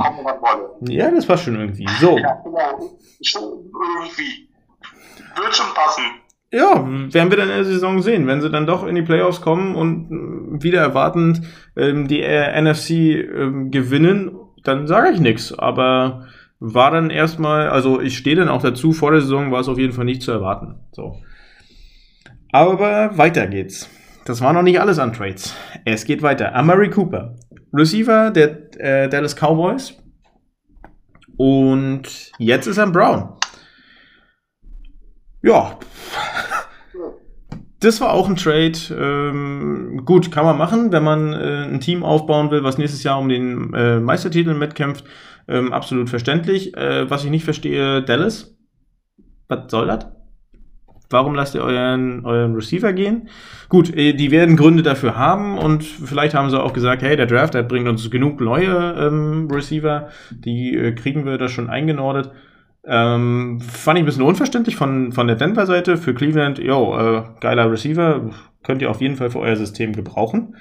Ja, das passt schon irgendwie. So. Ja, genau. Schon irgendwie. Wird schon passen. Ja, werden wir dann in der Saison sehen, wenn sie dann doch in die Playoffs kommen und äh, wieder erwartend ähm, die äh, NFC ähm, gewinnen, dann sage ich nichts. Aber war dann erstmal, also ich stehe dann auch dazu, vor der Saison war es auf jeden Fall nicht zu erwarten. So. Aber weiter geht's. Das war noch nicht alles an Trades. Es geht weiter. Amari Cooper, Receiver der äh, Dallas Cowboys. Und jetzt ist er Brown. Ja, das war auch ein Trade. Ähm, gut, kann man machen, wenn man äh, ein Team aufbauen will, was nächstes Jahr um den äh, Meistertitel mitkämpft. Ähm, absolut verständlich. Äh, was ich nicht verstehe, Dallas. Was soll das? Warum lasst ihr euren, euren Receiver gehen? Gut, äh, die werden Gründe dafür haben und vielleicht haben sie auch gesagt, hey, der Draft, der bringt uns genug neue ähm, Receiver, die äh, kriegen wir da schon eingenordet. Ähm, fand ich ein bisschen unverständlich von, von der Denver-Seite. Für Cleveland, yo, äh, geiler Receiver, könnt ihr auf jeden Fall für euer System gebrauchen.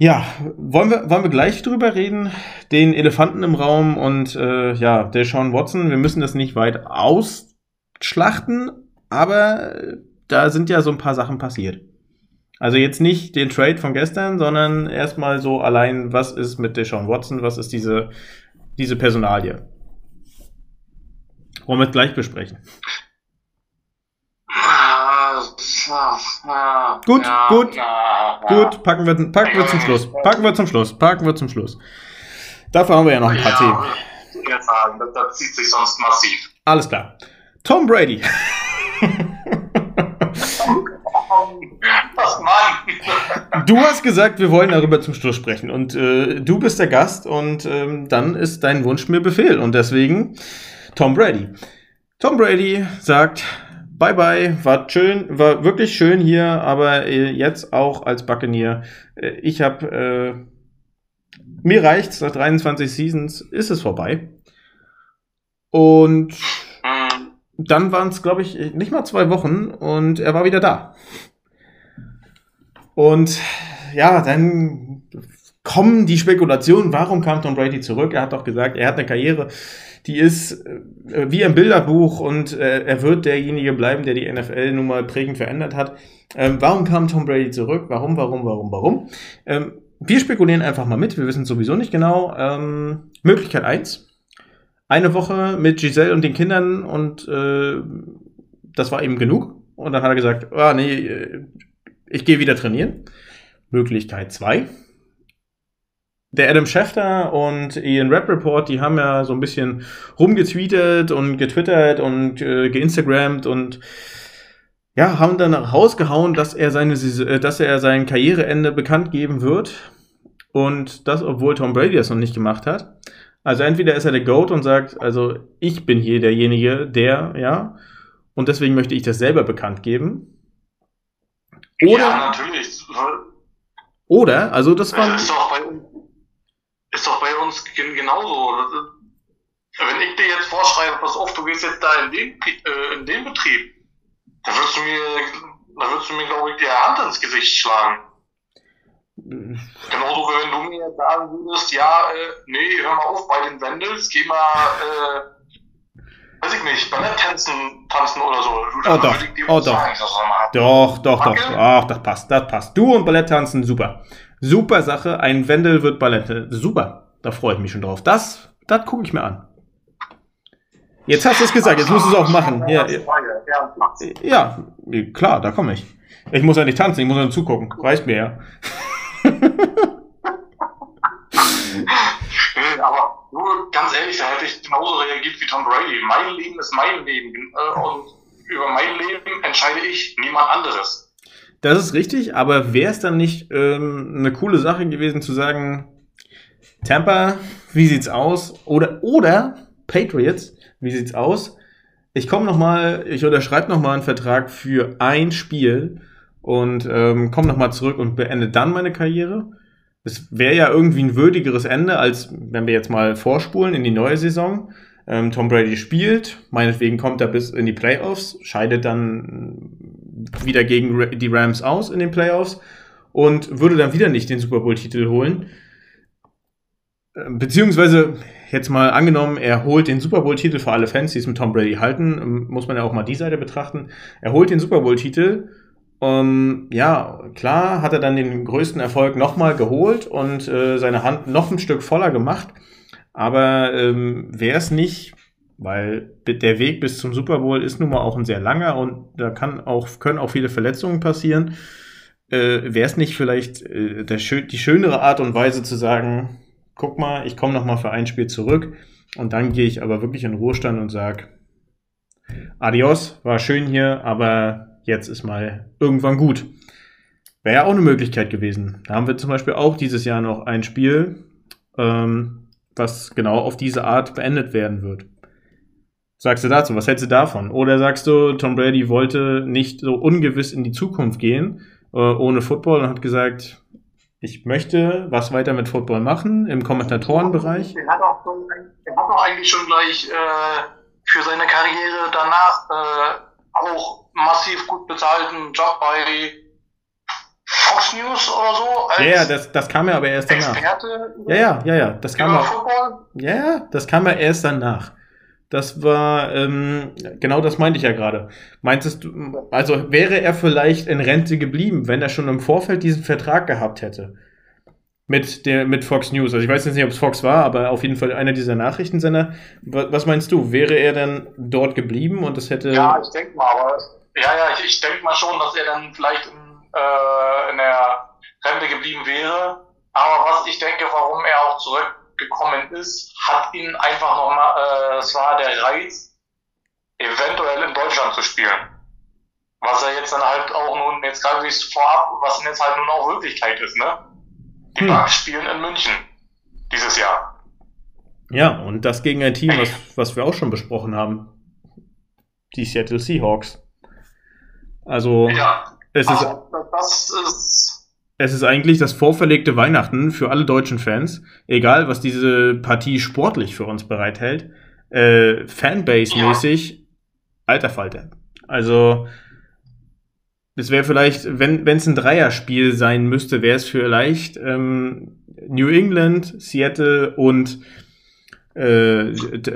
Ja, wollen wir, wollen wir gleich drüber reden? Den Elefanten im Raum und äh, ja, der Sean Watson, wir müssen das nicht weit ausschlachten, aber da sind ja so ein paar Sachen passiert. Also jetzt nicht den Trade von gestern, sondern erstmal so allein, was ist mit Deshaun Watson, was ist diese, diese Personalie? Wollen wir es gleich besprechen? Gut, ja, gut, ja, gut, packen wir, packen wir zum Schluss. Packen wir zum Schluss. Packen wir zum Schluss. Dafür haben wir ja noch ein paar ja, Themen. Sagen, das, das zieht sich sonst massiv. Alles klar. Tom Brady. Du hast gesagt, wir wollen darüber zum Schluss sprechen. Und äh, du bist der Gast und ähm, dann ist dein Wunsch mir Befehl. Und deswegen Tom Brady. Tom Brady sagt, bye bye, war schön, war wirklich schön hier, aber äh, jetzt auch als Buccaneer. Äh, ich habe mir reicht's, nach 23 Seasons ist es vorbei. Und dann waren es, glaube ich, nicht mal zwei Wochen und er war wieder da. Und ja, dann kommen die Spekulationen, warum kam Tom Brady zurück? Er hat doch gesagt, er hat eine Karriere, die ist äh, wie ein Bilderbuch und äh, er wird derjenige bleiben, der die NFL nun mal prägend verändert hat. Ähm, warum kam Tom Brady zurück? Warum, warum, warum, warum? Ähm, wir spekulieren einfach mal mit, wir wissen sowieso nicht genau. Ähm, Möglichkeit eins: Eine Woche mit Giselle und den Kindern und äh, das war eben genug. Und dann hat er gesagt, ah, nee, äh, ich gehe wieder trainieren. Möglichkeit zwei: Der Adam Schefter und Ian Rap Report, die haben ja so ein bisschen rumgetweetet und getwittert und äh, geinstagrammt und ja, haben dann rausgehauen, dass er seine, äh, dass er sein Karriereende bekannt geben wird. Und das, obwohl Tom Brady das noch nicht gemacht hat. Also entweder ist er der GOAT und sagt, also ich bin hier derjenige, der, ja, und deswegen möchte ich das selber bekannt geben. Oder, ja, natürlich. Oder, also das war. Ist doch bei, ist doch bei uns genauso. Wenn ich dir jetzt vorschreibe, pass auf, du gehst jetzt da in den, äh, in den Betrieb, da würdest du mir, da würdest du mir, glaube ich, die Hand ins Gesicht schlagen. Genauso wie wenn du mir sagen würdest, ja, äh, nee, hör mal auf bei den Wendels, geh mal, äh, weiß ich nicht, Ballett tanzen, tanzen oder so. Du, oh doch, oh doch. Sagen, doch, doch, doch, doch, ach, das passt, das passt. Du und Ballett tanzen, super. Super Sache, ein Wendel wird Ballett, super. Da freue ich mich schon drauf. Das, das gucke ich mir an. Jetzt hast du es gesagt, jetzt musst du es auch machen. Ja, ja, klar, da komme ich. Ich muss ja nicht tanzen, ich muss nur zugucken. Reicht mir ja. Aber nur ganz ehrlich, da hätte ich genauso reagiert wie Tom Brady. Mein Leben ist mein Leben. Äh, und über mein Leben entscheide ich, niemand anderes. Das ist richtig, aber wäre es dann nicht ähm, eine coole Sache gewesen zu sagen, Tampa, wie sieht's aus? Oder, oder Patriots, wie sieht's aus? Ich komme nochmal, ich unterschreibe nochmal einen Vertrag für ein Spiel und ähm, komme nochmal zurück und beende dann meine Karriere. Es wäre ja irgendwie ein würdigeres Ende, als wenn wir jetzt mal vorspulen in die neue Saison. Ähm, Tom Brady spielt, meinetwegen kommt er bis in die Playoffs, scheidet dann wieder gegen die Rams aus in den Playoffs und würde dann wieder nicht den Super Bowl-Titel holen. Ähm, beziehungsweise jetzt mal angenommen, er holt den Super Bowl-Titel für alle Fans, die es mit Tom Brady halten, ähm, muss man ja auch mal die Seite betrachten. Er holt den Super Bowl-Titel. Um, ja, klar hat er dann den größten Erfolg nochmal geholt und äh, seine Hand noch ein Stück voller gemacht. Aber ähm, wäre es nicht, weil der Weg bis zum Super Bowl ist nun mal auch ein sehr langer und da kann auch, können auch viele Verletzungen passieren. Äh, wäre es nicht vielleicht äh, der, die schönere Art und Weise zu sagen, guck mal, ich komme noch mal für ein Spiel zurück und dann gehe ich aber wirklich in Ruhestand und sage, adios, war schön hier, aber jetzt ist mal irgendwann gut. Wäre ja auch eine Möglichkeit gewesen. Da haben wir zum Beispiel auch dieses Jahr noch ein Spiel, ähm, was genau auf diese Art beendet werden wird. Sagst du dazu, was hältst du davon? Oder sagst du, Tom Brady wollte nicht so ungewiss in die Zukunft gehen, äh, ohne Football und hat gesagt, ich möchte was weiter mit Football machen im Kommentatorenbereich. Er hat auch, er hat auch eigentlich schon gleich äh, für seine Karriere danach äh, auch massiv gut bezahlten Job bei Fox News oder so. ja, ja, das, das kam ja aber erst danach. Experte ja, ja, ja, ja, das kam ja, ja, das kam ja erst danach. Das war, ähm, genau das meinte ich ja gerade. Meintest du, also wäre er vielleicht in Rente geblieben, wenn er schon im Vorfeld diesen Vertrag gehabt hätte? Mit, der, mit Fox News. Also ich weiß jetzt nicht, ob es Fox war, aber auf jeden Fall einer dieser Nachrichtensender. Was meinst du? Wäre er dann dort geblieben und es hätte. Ja, ich denke mal, aber ja, ja, ich, ich denke mal schon, dass er dann vielleicht in, äh, in der Rente geblieben wäre. Aber was ich denke, warum er auch zurück gekommen ist, hat ihn einfach nochmal, äh, es war der Reiz, eventuell in Deutschland zu spielen. Was er jetzt dann halt auch nun, jetzt gerade wie es vorab, was jetzt halt nun auch Wirklichkeit ist, ne? Die hm. Bugs spielen in München dieses Jahr. Ja, und das gegen ein Team, was, was wir auch schon besprochen haben. Die Seattle Seahawks. Also, ja, es ist. Also, das ist es ist eigentlich das vorverlegte Weihnachten für alle deutschen Fans, egal was diese Partie sportlich für uns bereithält. Äh, Fanbase-mäßig, ja. alter Falter. Also, es wäre vielleicht, wenn es ein Dreierspiel sein müsste, wäre es vielleicht ähm, New England, Seattle und äh,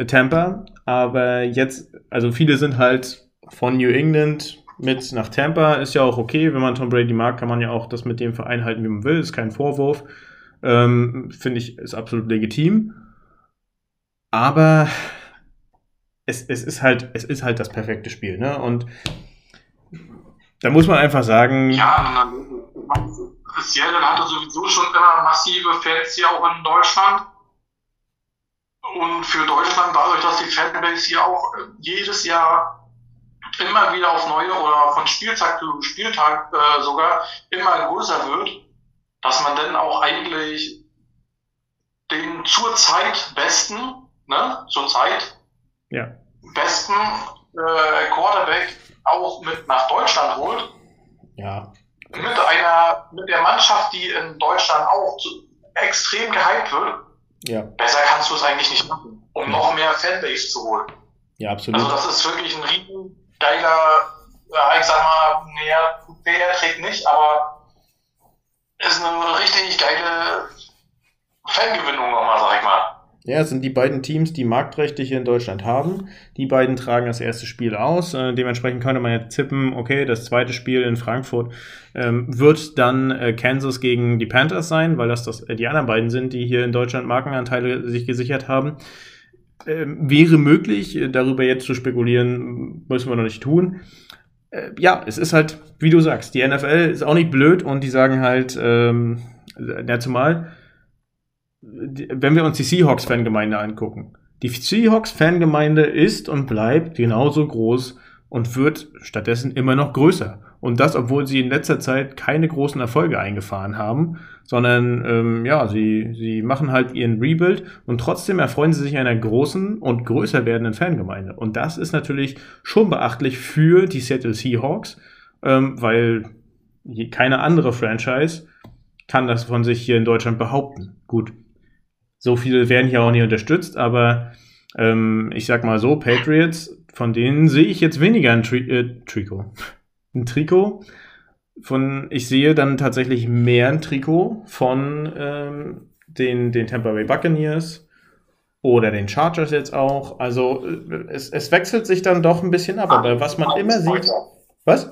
Tampa. Aber jetzt, also viele sind halt von New England mit nach Tampa ist ja auch okay. Wenn man Tom Brady mag, kann man ja auch das mit dem Verein halten, wie man will. Ist kein Vorwurf. Ähm, Finde ich, ist absolut legitim. Aber es, es, ist halt, es ist halt das perfekte Spiel. Ne? Und da muss man einfach sagen. Ja, Seattle hatte sowieso schon immer massive Fans hier auch in Deutschland. Und für Deutschland, dadurch, dass die Fanbase hier auch jedes Jahr immer wieder auf neue oder von Spieltag zu Spieltag äh, sogar immer größer wird, dass man dann auch eigentlich den zurzeit besten, ne, zurzeit ja. besten äh, Quarterback auch mit nach Deutschland holt. Ja. Mit einer, mit der Mannschaft, die in Deutschland auch extrem gehypt wird. Ja. Besser kannst du es eigentlich nicht machen, um ja. noch mehr Fanbase zu holen. Ja, absolut. Also das ist wirklich ein riesen geiler, ja, ich sag mal, naja, PR-Trick nicht, aber ist eine richtig geile Fangewinnung nochmal, sag ich mal. Ja, es sind die beiden Teams, die Marktrechte hier in Deutschland haben. Die beiden tragen das erste Spiel aus. Äh, dementsprechend könnte man jetzt tippen, okay, das zweite Spiel in Frankfurt ähm, wird dann äh, Kansas gegen die Panthers sein, weil das, das äh, die anderen beiden sind, die hier in Deutschland Markenanteile sich gesichert haben. Ähm, wäre möglich, äh, darüber jetzt zu spekulieren, müssen wir noch nicht tun. Äh, ja, es ist halt, wie du sagst, die NFL ist auch nicht blöd und die sagen halt, ähm, ja, zumal, wenn wir uns die Seahawks-Fangemeinde angucken. Die Seahawks-Fangemeinde ist und bleibt genauso groß und wird stattdessen immer noch größer. Und das, obwohl sie in letzter Zeit keine großen Erfolge eingefahren haben, sondern ähm, ja, sie, sie machen halt ihren Rebuild und trotzdem erfreuen sie sich einer großen und größer werdenden Fangemeinde. Und das ist natürlich schon beachtlich für die Seattle Seahawks, ähm, weil keine andere Franchise kann das von sich hier in Deutschland behaupten. Gut, so viele werden hier auch nicht unterstützt, aber ähm, ich sag mal so, Patriots, von denen sehe ich jetzt weniger ein Tri äh, Trikot ein Trikot von, ich sehe dann tatsächlich mehr ein Trikot von ähm, den, den Tampa Bay Buccaneers oder den Chargers jetzt auch. Also äh, es, es wechselt sich dann doch ein bisschen ab, aber was man immer sieht. Was?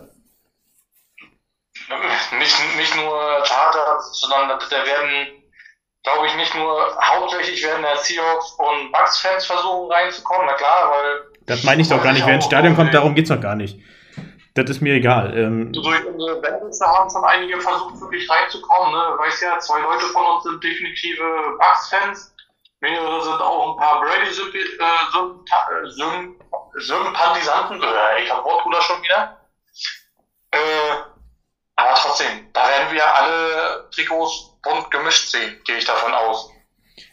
Nicht, nicht nur Chargers, sondern da werden, glaube ich, nicht nur hauptsächlich werden der Seahawks und Bucks-Fans versuchen reinzukommen, na klar, weil. Das meine ich doch gar nicht. Wer ins Stadion kommt, darum geht es noch gar nicht. Das ist mir egal. Ähm, Durch unsere Bandliste haben schon einige versucht, wirklich reinzukommen. Ne? Weiß ja, zwei Leute von uns sind definitive Bucks-Fans. Mehrere sind auch ein paar Brady-Sympathisanten. Äh, ich habe Wortruder schon wieder. Äh, aber trotzdem, da werden wir alle Trikots bunt gemischt sehen, gehe ich davon aus.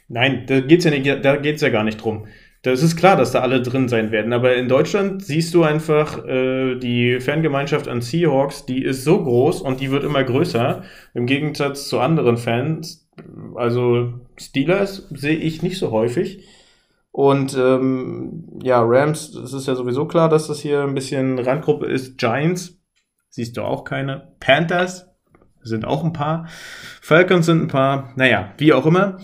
Nein, da ja, nicht, da geht's ja gar nicht drum. Das ist klar, dass da alle drin sein werden, aber in Deutschland siehst du einfach äh, die Fangemeinschaft an Seahawks, die ist so groß und die wird immer größer, im Gegensatz zu anderen Fans. Also Steelers sehe ich nicht so häufig. Und ähm, ja, Rams, es ist ja sowieso klar, dass das hier ein bisschen Randgruppe ist. Giants, siehst du auch keine. Panthers sind auch ein paar. Falcons sind ein paar. Naja, wie auch immer.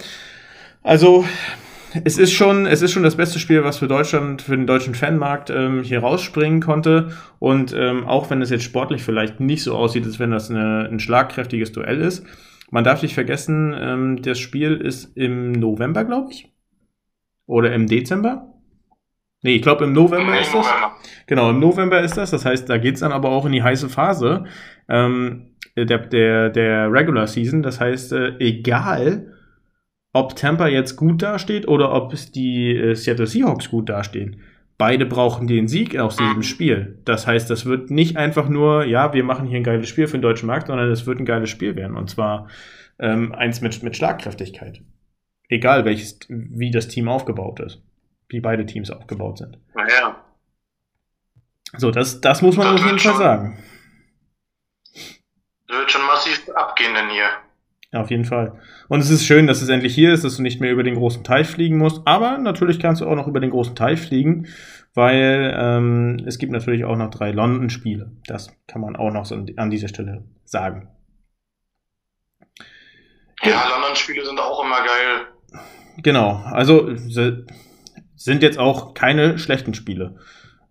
Also es ist schon, es ist schon das beste Spiel, was für Deutschland, für den deutschen Fanmarkt ähm, hier rausspringen konnte. Und ähm, auch wenn es jetzt sportlich vielleicht nicht so aussieht, als wenn das eine, ein schlagkräftiges Duell ist, man darf nicht vergessen, ähm, das Spiel ist im November, glaube ich. Oder im Dezember. Nee, ich glaube im November ist das. Genau, im November ist das. Das heißt, da geht's dann aber auch in die heiße Phase ähm, der, der, der Regular Season. Das heißt, äh, egal ob Tampa jetzt gut dasteht oder ob es die äh, Seattle Seahawks gut dastehen. Beide brauchen den Sieg aus diesem. Spiel. Das heißt, das wird nicht einfach nur, ja, wir machen hier ein geiles Spiel für den deutschen Markt, sondern es wird ein geiles Spiel werden. Und zwar ähm, eins mit, mit Schlagkräftigkeit. Egal, welches, wie das Team aufgebaut ist. Wie beide Teams aufgebaut sind. Naja. So, das, das muss man das auf jeden Fall sagen. Wird schon massiv abgehen denn hier. Ja, auf jeden Fall. Und es ist schön, dass es endlich hier ist, dass du nicht mehr über den großen Teich fliegen musst. Aber natürlich kannst du auch noch über den großen Teich fliegen, weil ähm, es gibt natürlich auch noch drei London-Spiele. Das kann man auch noch so an dieser Stelle sagen. Ja, London-Spiele sind auch immer geil. Genau, also sind jetzt auch keine schlechten Spiele.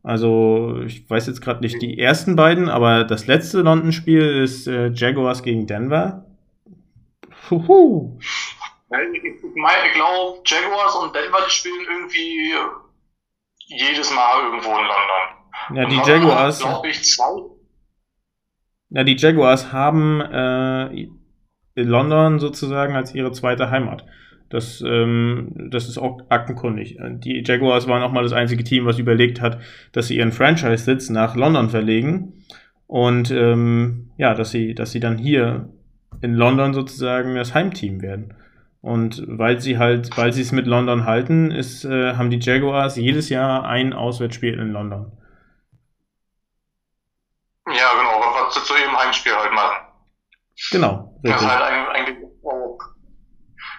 Also, ich weiß jetzt gerade nicht die ersten beiden, aber das letzte London-Spiel ist äh, Jaguars gegen Denver. Huhu. Ich glaube, Jaguars und Denver spielen irgendwie jedes Mal irgendwo in London. Ja, die Jaguars. Glaube ich zwei. Ja, die Jaguars haben äh, London sozusagen als ihre zweite Heimat. Das, ähm, das ist auch aktenkundig. Die Jaguars waren auch mal das einzige Team, was überlegt hat, dass sie ihren Franchise-Sitz nach London verlegen. Und ähm, ja, dass sie, dass sie dann hier in London sozusagen das Heimteam werden. Und weil sie halt, weil sie es mit London halten, ist, äh, haben die Jaguars jedes Jahr ein Auswärtsspiel in London. Ja, genau, was sie zu ihrem Heimspiel halt machen. Genau. Richtig. Das ist halt eigentlich auch,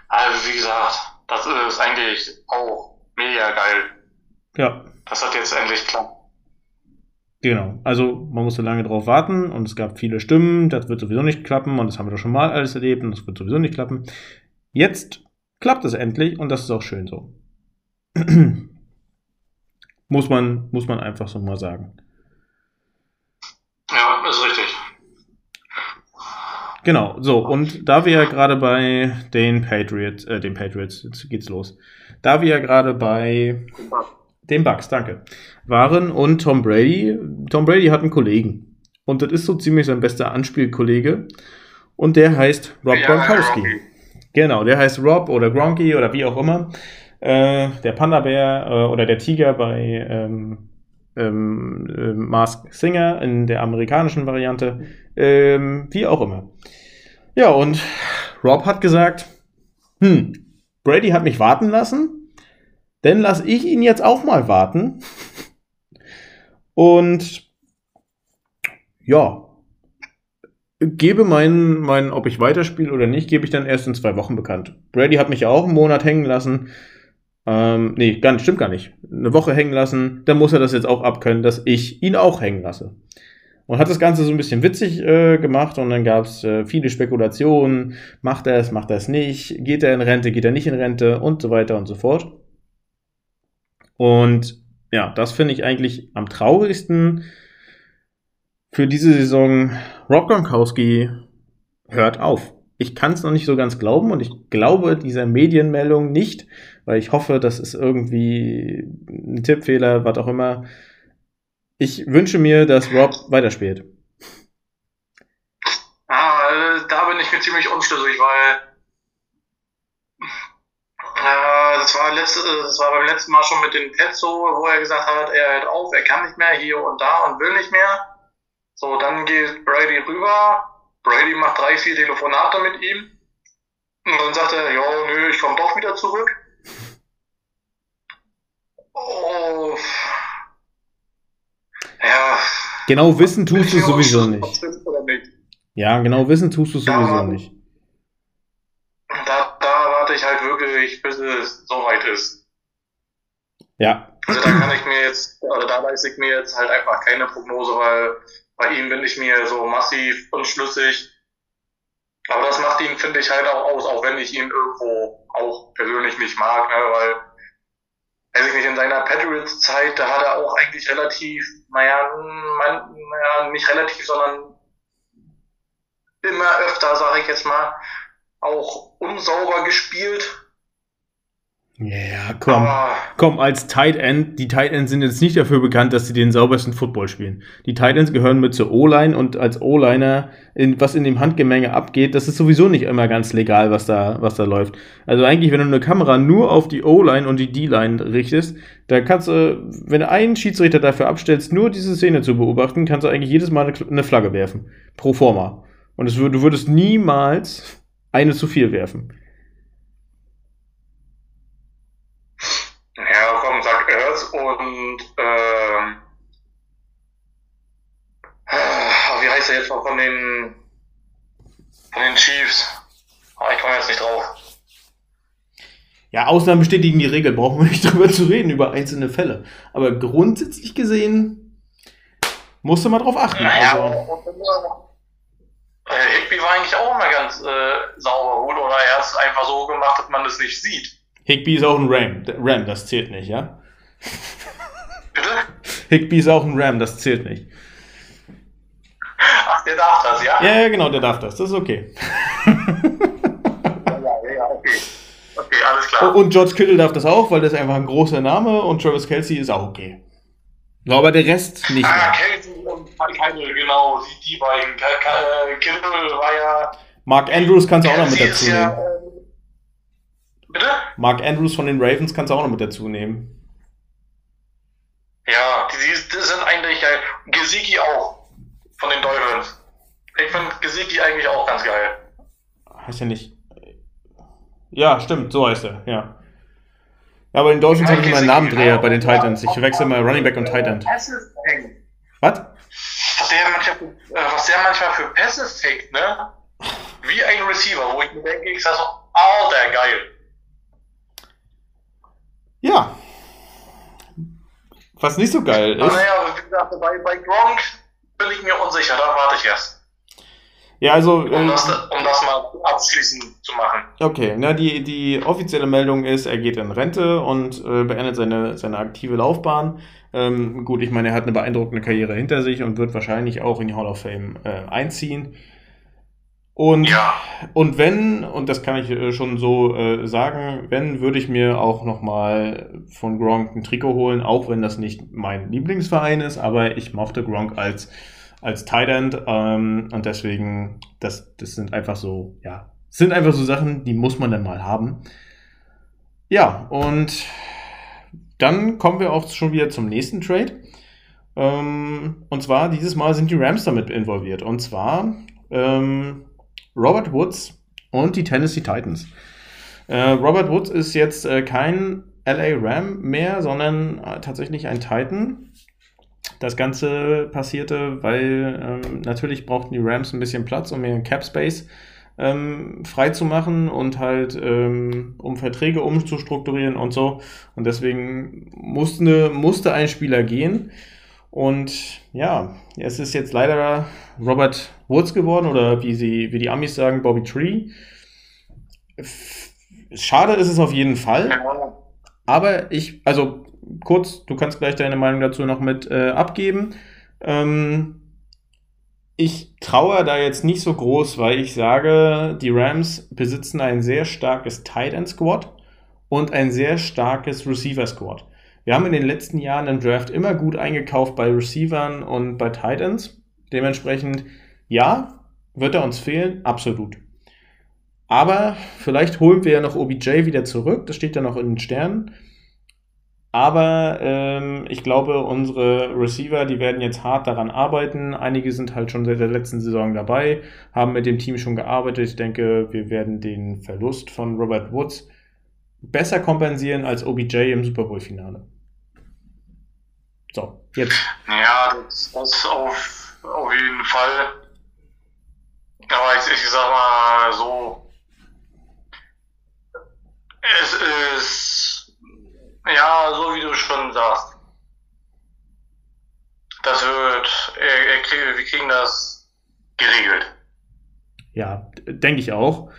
also wie gesagt, das ist eigentlich auch mega geil. Ja. Das hat jetzt endlich klappt. Genau. Also man musste lange drauf warten und es gab viele Stimmen, das wird sowieso nicht klappen und das haben wir doch schon mal alles erlebt und das wird sowieso nicht klappen. Jetzt klappt es endlich und das ist auch schön so. muss, man, muss man einfach so mal sagen. Ja, ist richtig. Genau, so, und da wir ja gerade bei den Patriots, äh, den Patriots, jetzt geht's los. Da wir ja gerade bei den Bucks, danke, waren und Tom Brady, Tom Brady hat einen Kollegen. Und das ist so ziemlich sein bester Anspielkollege. Und der heißt Rob ja, Gronkowski. Gronky. Genau, der heißt Rob oder Gronky oder wie auch immer. Äh, der Panda-Bär äh, oder der Tiger bei ähm, ähm, äh, Mask Singer in der amerikanischen Variante. Ähm, wie auch immer. Ja, und Rob hat gesagt, hm, Brady hat mich warten lassen, denn lass ich ihn jetzt auch mal warten. Und ja, gebe meinen, mein, ob ich weiterspiele oder nicht, gebe ich dann erst in zwei Wochen bekannt. Brady hat mich auch einen Monat hängen lassen. Ähm, nee, ganz, stimmt gar nicht. Eine Woche hängen lassen, dann muss er das jetzt auch abkönnen, dass ich ihn auch hängen lasse. Und hat das Ganze so ein bisschen witzig äh, gemacht und dann gab es äh, viele Spekulationen. Macht er es, macht er es nicht? Geht er in Rente, geht er nicht in Rente und so weiter und so fort. Und ja, das finde ich eigentlich am traurigsten für diese Saison. Rob Gronkowski hört auf. Ich kann es noch nicht so ganz glauben und ich glaube dieser Medienmeldung nicht, weil ich hoffe, das ist irgendwie ein Tippfehler, was auch immer. Ich wünsche mir, dass Rob weiterspielt. Ah, da bin ich mir ziemlich unschlüssig, weil äh, das, war letzte, das war beim letzten Mal schon mit den Pets so, wo er gesagt hat, er hört auf, er kann nicht mehr hier und da und will nicht mehr. So, dann geht Brady rüber. Brady macht drei, vier Telefonate mit ihm. Und dann sagt er, ja, nö, ich komme doch wieder zurück. Oh. Ja. Genau wissen tust du sowieso nicht. Ja, genau wissen tust du sowieso da, nicht. Bis es soweit ist. Ja. Also da kann ich mir jetzt, oder da weiß ich mir jetzt halt einfach keine Prognose, weil bei ihm bin ich mir so massiv unschlüssig. Aber das macht ihn, finde ich, halt auch aus, auch wenn ich ihn irgendwo auch persönlich nicht mag, ne, weil weiß ich nicht, in seiner Patriots-Zeit, da hat er auch eigentlich relativ, naja, man, naja, nicht relativ, sondern immer öfter, sage ich jetzt mal, auch unsauber gespielt. Ja, komm. Aber komm, als Tight End, die Tight Ends sind jetzt nicht dafür bekannt, dass sie den saubersten Football spielen. Die Tight Ends gehören mit zur O-Line und als O-Liner, in, was in dem Handgemenge abgeht, das ist sowieso nicht immer ganz legal, was da, was da läuft. Also eigentlich, wenn du eine Kamera nur auf die O-Line und die D-Line richtest, da kannst du, wenn du einen Schiedsrichter dafür abstellst, nur diese Szene zu beobachten, kannst du eigentlich jedes Mal eine Flagge werfen. Pro forma. Und es, du würdest niemals eine zu viel werfen. und ähm, wie heißt er jetzt noch von den Von den Chiefs. Aber ich komme jetzt nicht drauf. Ja, Ausnahmen bestätigen die Regel, brauchen wir nicht drüber zu reden, über einzelne Fälle. Aber grundsätzlich gesehen musst du mal drauf achten. Naja, also, äh, Higby war eigentlich auch immer ganz äh, sauber wohl, oder er hat es einfach so gemacht, dass man es nicht sieht. Higby ist auch ein Ram. Ram, das zählt nicht, ja? Bitte? Higby ist auch ein Ram, das zählt nicht. Ach, der darf das, ja? Ja, ja, genau, der darf das. Das ist okay. Ja, ja, okay. Okay, alles klar. Und George Kittle darf das auch, weil das ist einfach ein großer Name und Travis Kelsey ist auch okay. So, aber der Rest nicht Ah, mehr. Kelsey und Kittle, genau, die, beiden. Äh, Kittle war ja. Mark Andrews kannst du auch noch mit dazu ist ja, nehmen. ähm, Bitte? Mark Andrews von den Ravens kannst du auch noch mit dazu nehmen. Ja, die, die, sind eigentlich geil. Gesicki auch. Von den Dolphins. Ich finde Gesicki eigentlich auch ganz geil. Heißt ja nicht. Ja, stimmt, so heißt er, ja. Ja, bei den Dolphins habe ich immer einen Namendreher bei den Titans. Ich wechsle mal Running Back und fängt. Was? Was der manchmal, für- äh, was der manchmal für Pässe fängt, ne? Wie ein Receiver, wo ich mir denke, ich sag so, alter, geil. Ja. Was nicht so geil Aber ist. naja, wie gesagt, bei, bei Gronk bin ich mir unsicher, da warte ich erst. Ja, also. Um ähm, das, um das mal abschließend zu machen. Okay, na, die, die offizielle Meldung ist, er geht in Rente und äh, beendet seine, seine aktive Laufbahn. Ähm, gut, ich meine, er hat eine beeindruckende Karriere hinter sich und wird wahrscheinlich auch in die Hall of Fame äh, einziehen. Und, Ja. und wenn, und das kann ich äh, schon so äh, sagen, wenn, würde ich mir auch nochmal von Gronk ein Trikot holen, auch wenn das nicht mein Lieblingsverein ist, aber ich mochte Gronk als, als Tight End ähm, und deswegen, das, das sind einfach so, ja, sind einfach so Sachen, die muss man dann mal haben. Ja, und dann kommen wir auch schon wieder zum nächsten Trade. Ähm, und zwar, dieses Mal sind die Rams damit involviert. Und zwar ähm, Robert Woods und die Tennessee Titans. Äh, Robert Woods ist jetzt äh, kein LA Ram mehr, sondern äh, tatsächlich ein Titan. Das Ganze passierte, weil ähm, natürlich brauchten die Rams ein bisschen Platz, um ihren Cap Space ähm, frei zu machen und halt ähm, um Verträge umzustrukturieren und so. Und deswegen musste, musste ein Spieler gehen. Und ja, es ist jetzt leider Robert Woods geworden oder wie sie, wie die Amis sagen, Bobby Tree. Schade ist es auf jeden Fall. Aber ich, also kurz, du kannst gleich deine Meinung dazu noch mit äh, abgeben. Ähm, ich traue da jetzt nicht so groß, weil ich sage, die Rams besitzen ein sehr starkes Tight End Squad und ein sehr starkes Receiver Squad. Wir haben in den letzten Jahren im Draft immer gut eingekauft bei Receivern und bei Tight Ends. Dementsprechend, ja, wird er uns fehlen, absolut. Aber vielleicht holen wir ja noch OBJ wieder zurück, das steht ja noch in den Sternen. Aber ähm, ich glaube, unsere Receiver, die werden jetzt hart daran arbeiten. Einige sind halt schon seit der letzten Saison dabei, haben mit dem Team schon gearbeitet. Ich denke, wir werden den Verlust von Robert Woods besser kompensieren als OBJ im Super Bowl-Finale. So, jetzt. Ja, das, das auf, auf jeden Fall. Aber ich, ich sag mal so, es ist, ja, so wie du schon sagst. Das wird, wir kriegen das geregelt. Ja, denke ich auch.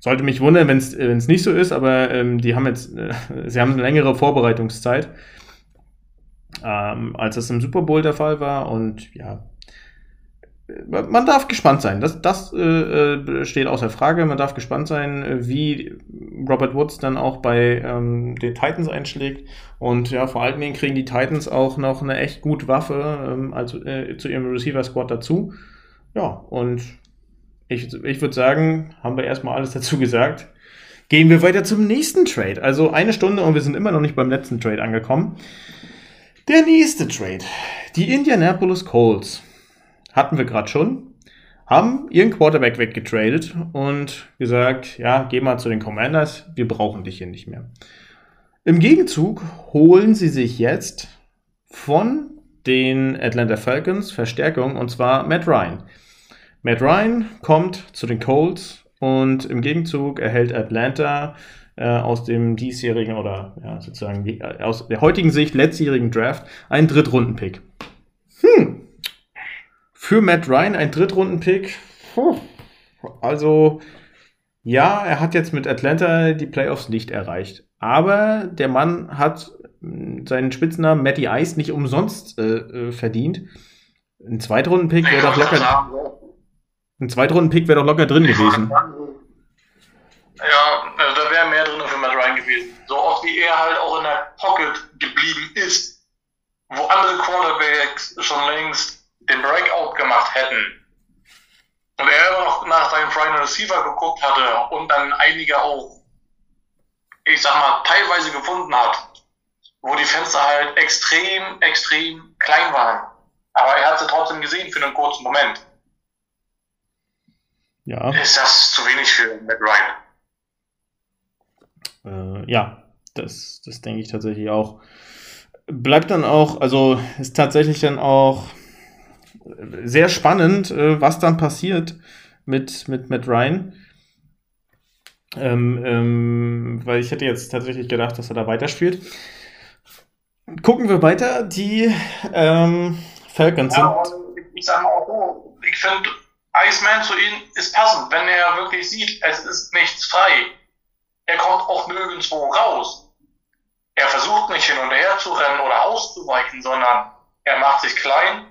Sollte mich wundern, wenn es nicht so ist, aber ähm, die haben jetzt, äh, sie haben eine längere Vorbereitungszeit, ähm, als das im Super Bowl der Fall war. Und ja, man darf gespannt sein. Das, das äh, äh, steht außer Frage. Man darf gespannt sein, äh, wie Robert Woods dann auch bei ähm, den Titans einschlägt. Und ja, vor allen Dingen kriegen die Titans auch noch eine echt gute Waffe ähm, also, äh, zu ihrem Receiver-Squad dazu. Ja, und ich, ich würde sagen, haben wir erstmal alles dazu gesagt. Gehen wir weiter zum nächsten Trade. Also eine Stunde und wir sind immer noch nicht beim letzten Trade angekommen. Der nächste Trade. Die Indianapolis Colts hatten wir gerade schon, haben ihren Quarterback weggetradet und gesagt, ja, geh mal zu den Commanders, wir brauchen dich hier nicht mehr. Im Gegenzug holen sie sich jetzt von den Atlanta Falcons Verstärkung und zwar Matt Ryan. Matt Ryan kommt zu den Colts und im Gegenzug erhält Atlanta äh, aus dem diesjährigen oder ja, sozusagen äh, aus der heutigen Sicht letztjährigen Draft einen Drittrunden-Pick. Hm. Für Matt Ryan ein Drittrunden-Pick. Also, ja, er hat jetzt mit Atlanta die Playoffs nicht erreicht. Aber der Mann hat seinen Spitznamen Matty Ice nicht umsonst äh, äh verdient. Ein Zweitrunden-Pick wäre doch locker. Ein Zweitrunden-Pick wäre doch locker drin gewesen. Ja, also da wäre mehr drin für Matt Ryan gewesen. So oft wie er halt auch in der Pocket geblieben ist, wo andere Quarterbacks schon längst den Breakout gemacht hätten. Und er immer noch nach seinem Final Receiver geguckt hatte und dann einige auch, ich sag mal, teilweise gefunden hat, wo die Fenster halt extrem, extrem klein waren. Aber er hat sie trotzdem gesehen für einen kurzen Moment. Ja. Ist das zu wenig für Matt Ryan? Äh, ja, das, das denke ich tatsächlich auch. Bleibt dann auch, also ist tatsächlich dann auch sehr spannend, äh, was dann passiert mit, mit Matt Ryan. Ähm, ähm, weil ich hätte jetzt tatsächlich gedacht, dass er da weiterspielt. Gucken wir weiter. Die ähm, Falcons sind. Ja, ich sag mal auch so, ich finde, Iceman zu ihm ist passend, wenn er wirklich sieht, es ist nichts frei er kommt auch nirgendwo raus. Er versucht nicht hin und her zu rennen oder auszuweichen, sondern er macht sich klein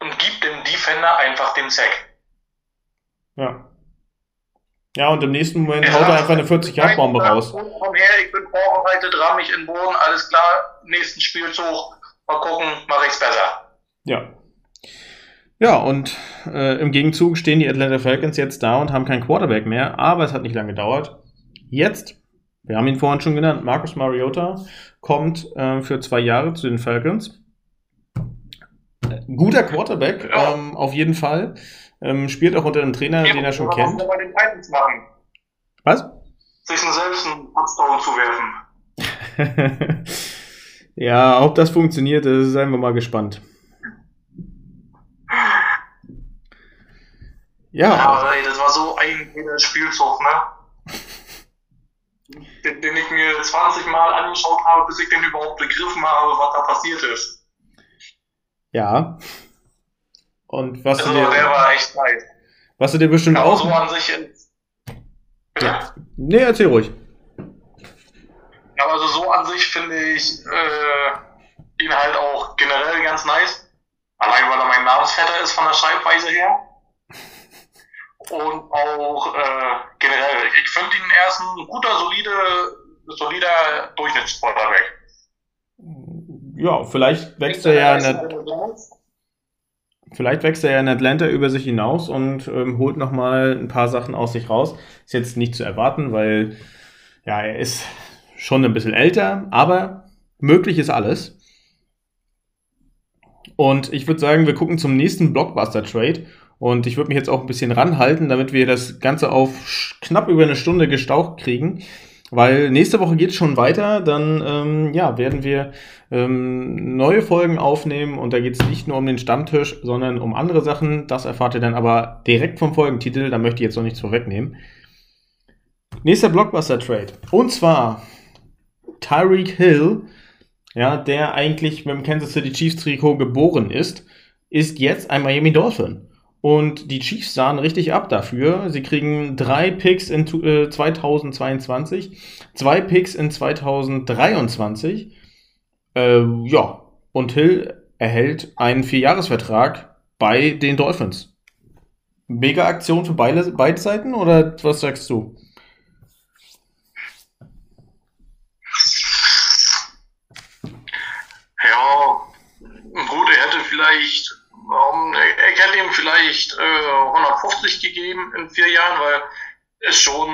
und gibt dem Defender einfach den Sack. Ja. Ja, und im nächsten Moment er haut er einfach eine 40 Yard bombe raus. Komm her, ich bin vorbereitet, ramm mich in den Boden, alles klar, nächsten Spielzug, mal gucken, mache ich's besser. Ja. Ja, und äh, im Gegenzug stehen die Atlanta Falcons jetzt da und haben keinen Quarterback mehr, aber es hat nicht lange gedauert. Jetzt, wir haben ihn vorhin schon genannt, Marcus Mariota kommt äh, für zwei Jahre zu den Falcons. Äh, guter Quarterback, ja. ähm, auf jeden Fall. Ähm, spielt auch unter einem Trainer, ja, den er schon kennt. Bei den Titans machen. Was? Sich selbst einen Touchdown zu werfen. ja, ob das funktioniert, seien wir mal gespannt. Ja. Aber ey, das war so ein Spielzug, ne? den, den, ich mir 20 Mal angeschaut habe, bis ich den überhaupt begriffen habe, was da passiert ist. Ja. Und was also, du dir, der war echt nice. Was du dir bestimmt auch. so an sich. Ja. Nee, erzähl ruhig. Aber also so an sich finde ich äh, ihn halt auch generell ganz nice. Allein weil er mein Namensvetter ist von der Schreibweise her und auch äh, generell. Ich finde ihn erst ein guter, solide, solider Durchschnittsquarterback. Ja, vielleicht wächst er ja in Vielleicht wächst er ja in Atlanta über sich hinaus und ähm, holt nochmal ein paar Sachen aus sich raus. Ist jetzt nicht zu erwarten, weil ja, er ist schon ein bisschen älter, aber möglich ist alles. Und ich würde sagen, wir gucken zum nächsten Blockbuster-Trade. Und ich würde mich jetzt auch ein bisschen ranhalten, damit wir das Ganze auf knapp über eine Stunde gestaucht kriegen. Weil nächste Woche geht es schon weiter, dann ähm, ja, werden wir ähm, neue Folgen aufnehmen und da geht es nicht nur um den Stammtisch, sondern um andere Sachen. Das erfahrt ihr dann aber direkt vom Folgentitel, da möchte ich jetzt noch nichts vorwegnehmen. Nächster Blockbuster-Trade. Und zwar Tyreek Hill, ja, der eigentlich mit dem Kansas City Chiefs Trikot geboren ist, ist jetzt ein Miami Dolphin. Und die Chiefs sahen richtig ab dafür. Sie kriegen drei Picks in äh, 2022, zwei Picks in 2023. Äh, ja, und Hill erhält einen Vierjahresvertrag bei den Dolphins. Mega Aktion für beide, beide Seiten oder was sagst du? Ja, gut, er hätte vielleicht um, ich hätte ihm vielleicht äh, 150 gegeben in vier Jahren, weil es schon,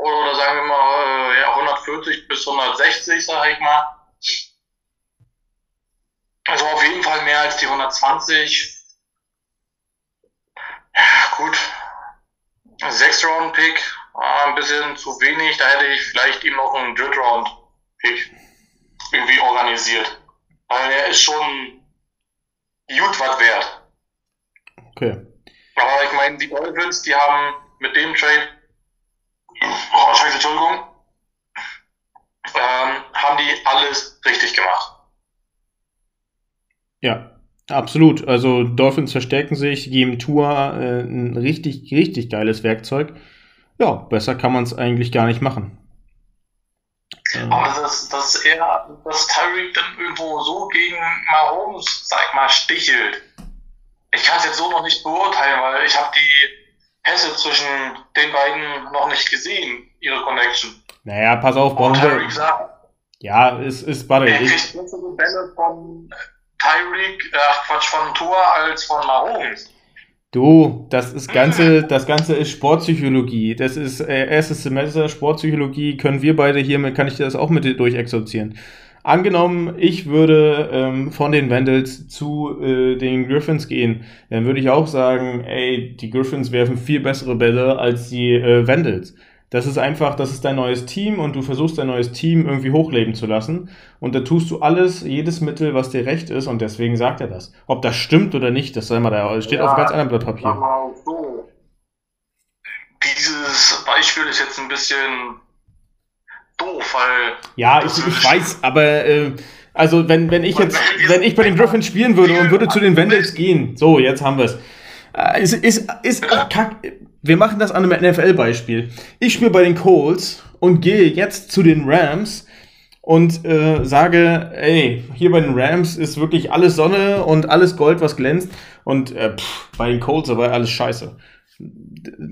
oder sagen wir mal, äh, ja, 140 bis 160, sag ich mal. Also auf jeden Fall mehr als die 120. Ja, gut. Sechs Round Pick, war ein bisschen zu wenig. Da hätte ich vielleicht ihm noch einen Dritt Round Pick irgendwie organisiert. Weil er ist schon gut was wert. Okay. Aber ich meine, die Dolphins, die haben mit dem Trade, oh, scheiße, Entschuldigung, ähm, haben die alles richtig gemacht. Ja, absolut. Also Dolphins verstärken sich, geben Tour äh, ein richtig, richtig geiles Werkzeug. Ja, besser kann man es eigentlich gar nicht machen. Aber dass, dass er, dass Tyreek dann irgendwo so gegen Mahomes, sag ich mal, stichelt. Ich kann es jetzt so noch nicht beurteilen, weil ich habe die Pässe zwischen den beiden noch nicht gesehen, ihre Connection. Naja, pass auf. Sagt, ja, es ist, warte. Er kriegt bessere Bälle von Tyreek, äh, Quatsch, von Tor als von Mahomes. Du, das ist Ganze, das Ganze ist Sportpsychologie. Das ist äh, erstes Semester Sportpsychologie. Können wir beide hier, kann ich dir das auch mit dir durchexerzieren. Angenommen, ich würde ähm, von den Vandals zu äh, den Griffins gehen, dann würde ich auch sagen, ey, die Griffins werfen viel bessere Bälle als die äh, Vandals. Das ist einfach, das ist dein neues Team und du versuchst dein neues Team irgendwie hochleben zu lassen. Und da tust du alles, jedes Mittel, was dir recht ist und deswegen sagt er das. Ob das stimmt oder nicht, das sei mal da, steht ja, auf ganz anderem Blatt Papier. So. Dieses Beispiel ist jetzt ein bisschen doof, weil. Ja, ich, ich weiß, aber äh, also wenn, wenn ich jetzt, wenn ich bei den Griffins spielen würde und würde zu den Vandals gehen, so, jetzt haben wir es. Äh, ist, ist, ist auch kack wir machen das an einem NFL-Beispiel. Ich spiele bei den Colts und gehe jetzt zu den Rams und äh, sage, ey, hier bei den Rams ist wirklich alles Sonne und alles Gold, was glänzt. Und äh, pff, bei den Colts aber alles scheiße.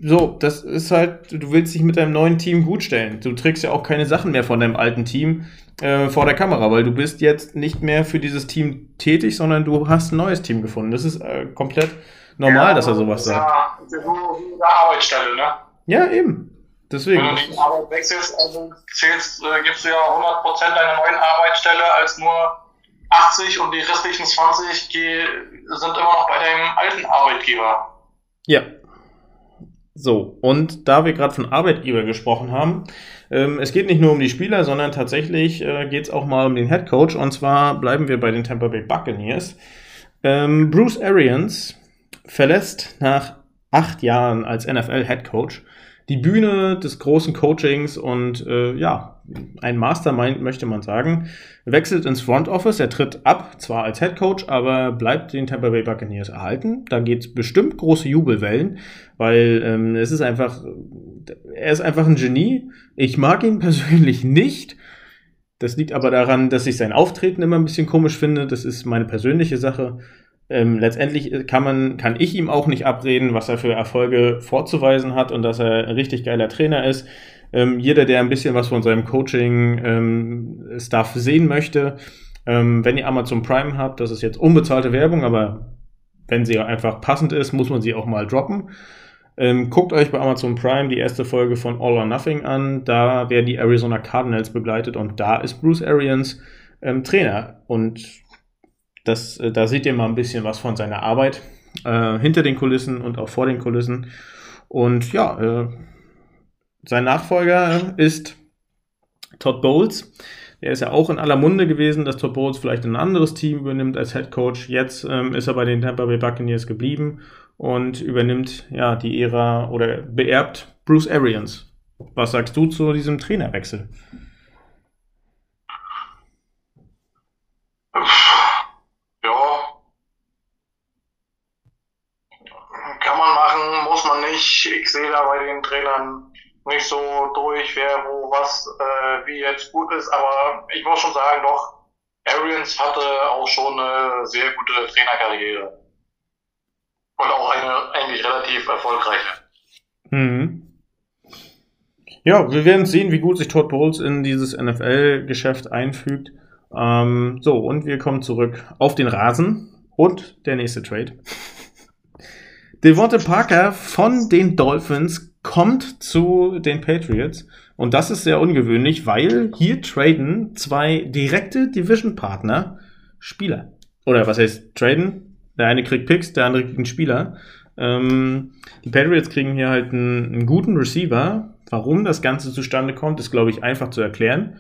So, das ist halt, du willst dich mit deinem neuen Team gut stellen. Du trägst ja auch keine Sachen mehr von deinem alten Team äh, vor der Kamera, weil du bist jetzt nicht mehr für dieses Team tätig, sondern du hast ein neues Team gefunden. Das ist äh, komplett normal, ja, dass er sowas sagt. Ja, ist ja so wie eine Arbeitsstelle, ne? Ja, eben. Deswegen. Wenn du die Arbeit wechselst, also zählst, äh, gibst du ja 100% deiner neuen Arbeitsstelle als nur 80 und die restlichen 20 sind immer noch bei deinem alten Arbeitgeber. Ja. So, und da wir gerade von Arbeitgeber gesprochen haben, ähm, es geht nicht nur um die Spieler, sondern tatsächlich äh, geht es auch mal um den Head Coach. Und zwar bleiben wir bei den Tampa Bay Buccaneers. Ähm, Bruce Arians verlässt nach acht Jahren als NFL-Head Coach die Bühne des großen Coachings und äh, ja, ein Mastermind möchte man sagen, wechselt ins Front Office, er tritt ab, zwar als Head Coach, aber bleibt den Tampa Bay Buccaneers erhalten. Da geht es bestimmt große Jubelwellen, weil ähm, es ist einfach, er ist einfach ein Genie. Ich mag ihn persönlich nicht. Das liegt aber daran, dass ich sein Auftreten immer ein bisschen komisch finde. Das ist meine persönliche Sache. Ähm, letztendlich kann man, kann ich ihm auch nicht abreden, was er für Erfolge vorzuweisen hat und dass er ein richtig geiler Trainer ist. Ähm, jeder, der ein bisschen was von seinem Coaching-Stuff ähm, sehen möchte, ähm, wenn ihr Amazon Prime habt, das ist jetzt unbezahlte Werbung, aber wenn sie einfach passend ist, muss man sie auch mal droppen. Ähm, guckt euch bei Amazon Prime die erste Folge von All or Nothing an. Da werden die Arizona Cardinals begleitet und da ist Bruce Arians ähm, Trainer. Und das, äh, da seht ihr mal ein bisschen was von seiner Arbeit äh, hinter den Kulissen und auch vor den Kulissen. Und ja, äh, sein Nachfolger ist Todd Bowles. Der ist ja auch in aller Munde gewesen, dass Todd Bowles vielleicht ein anderes Team übernimmt als Head Coach. Jetzt ähm, ist er bei den Tampa Bay Buccaneers geblieben und übernimmt ja die Ära oder beerbt Bruce Arians. Was sagst du zu diesem Trainerwechsel? Ich, ich sehe da bei den Trainern nicht so durch, wer wo was äh, wie jetzt gut ist, aber ich muss schon sagen, doch, Arians hatte auch schon eine sehr gute Trainerkarriere. Und auch eine eigentlich relativ erfolgreiche. Mhm. Ja, wir werden sehen, wie gut sich Todd Bowles in dieses NFL-Geschäft einfügt. Ähm, so, und wir kommen zurück auf den Rasen und der nächste Trade. Devonta Parker von den Dolphins kommt zu den Patriots. Und das ist sehr ungewöhnlich, weil hier traden zwei direkte Division-Partner Spieler. Oder was heißt traden? Der eine kriegt Picks, der andere kriegt einen Spieler. Ähm, die Patriots kriegen hier halt einen, einen, guten Receiver. Warum das Ganze zustande kommt, ist, glaube ich, einfach zu erklären.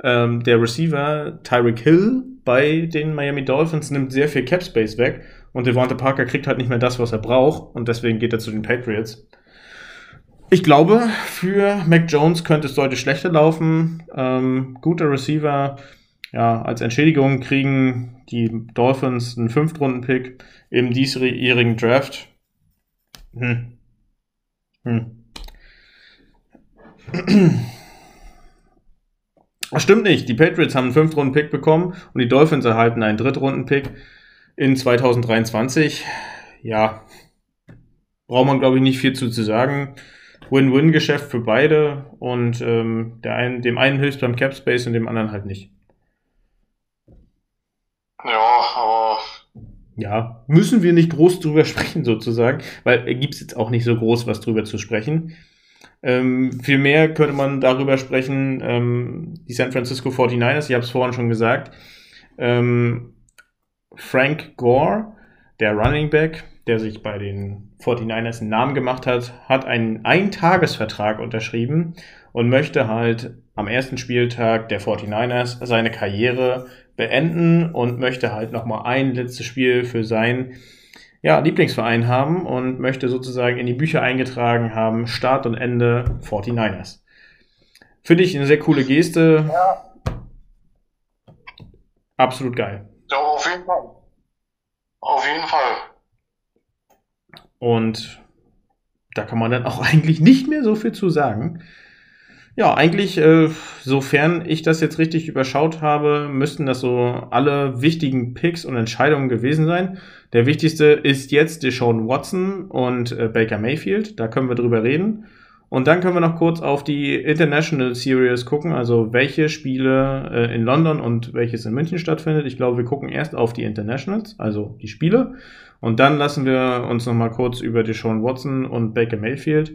Ähm, der Receiver Tyreek Hill bei den Miami Dolphins nimmt sehr viel Cap Space weg Und Devonta Parker kriegt halt nicht mehr das, was er braucht. Und deswegen geht er zu den Patriots. Ich glaube, für Mac Jones könnte es deutlich schlechter laufen. Ähm, guter Receiver. Ja, als Entschädigung kriegen die Dolphins einen Fünftrunden-Pick im diesjährigen Draft. Hm. Hm. Das stimmt nicht. Die Patriots haben einen Fünftrunden-Pick bekommen und die Dolphins erhalten einen Drittrunden-Pick in 2023. Ja, braucht man, glaube ich, nicht viel zu, zu sagen. Win-Win-Geschäft für beide und ähm, der einen, dem einen hilft beim Cap Space und dem anderen halt nicht. Ja, aber. Ja, müssen wir nicht groß drüber sprechen, sozusagen, weil äh, gibt es jetzt auch nicht so groß was drüber zu sprechen. Ähm, vielmehr könnte man darüber sprechen, ähm, die San Francisco 49ers, ich habe es vorhin schon gesagt, ähm, Frank Gore, der Running Back, der sich bei den 49ers einen Namen gemacht hat, hat einen Eintagesvertrag unterschrieben und möchte halt am ersten Spieltag der 49ers seine Karriere beenden und möchte halt nochmal ein letztes Spiel für sein ja, Lieblingsverein haben und möchte sozusagen in die Bücher eingetragen haben, Start und Ende 49ers. Finde ich eine sehr coole Geste. Ja. Absolut geil. Ja, auf jeden Fall. Auf jeden Fall. Und da kann man dann auch eigentlich nicht mehr so viel zu sagen. Ja, eigentlich, äh, sofern ich das jetzt richtig überschaut habe, müssten das so alle wichtigen Picks und Entscheidungen gewesen sein. Der wichtigste ist jetzt Deshaun Watson und äh, Baker Mayfield. Da können wir drüber reden. Und dann können wir noch kurz auf die International Series gucken, also welche Spiele äh, in London und welches in München stattfindet. Ich glaube, wir gucken erst auf die Internationals, also die Spiele. Und dann lassen wir uns noch mal kurz über Deshaun Watson und Baker Mayfield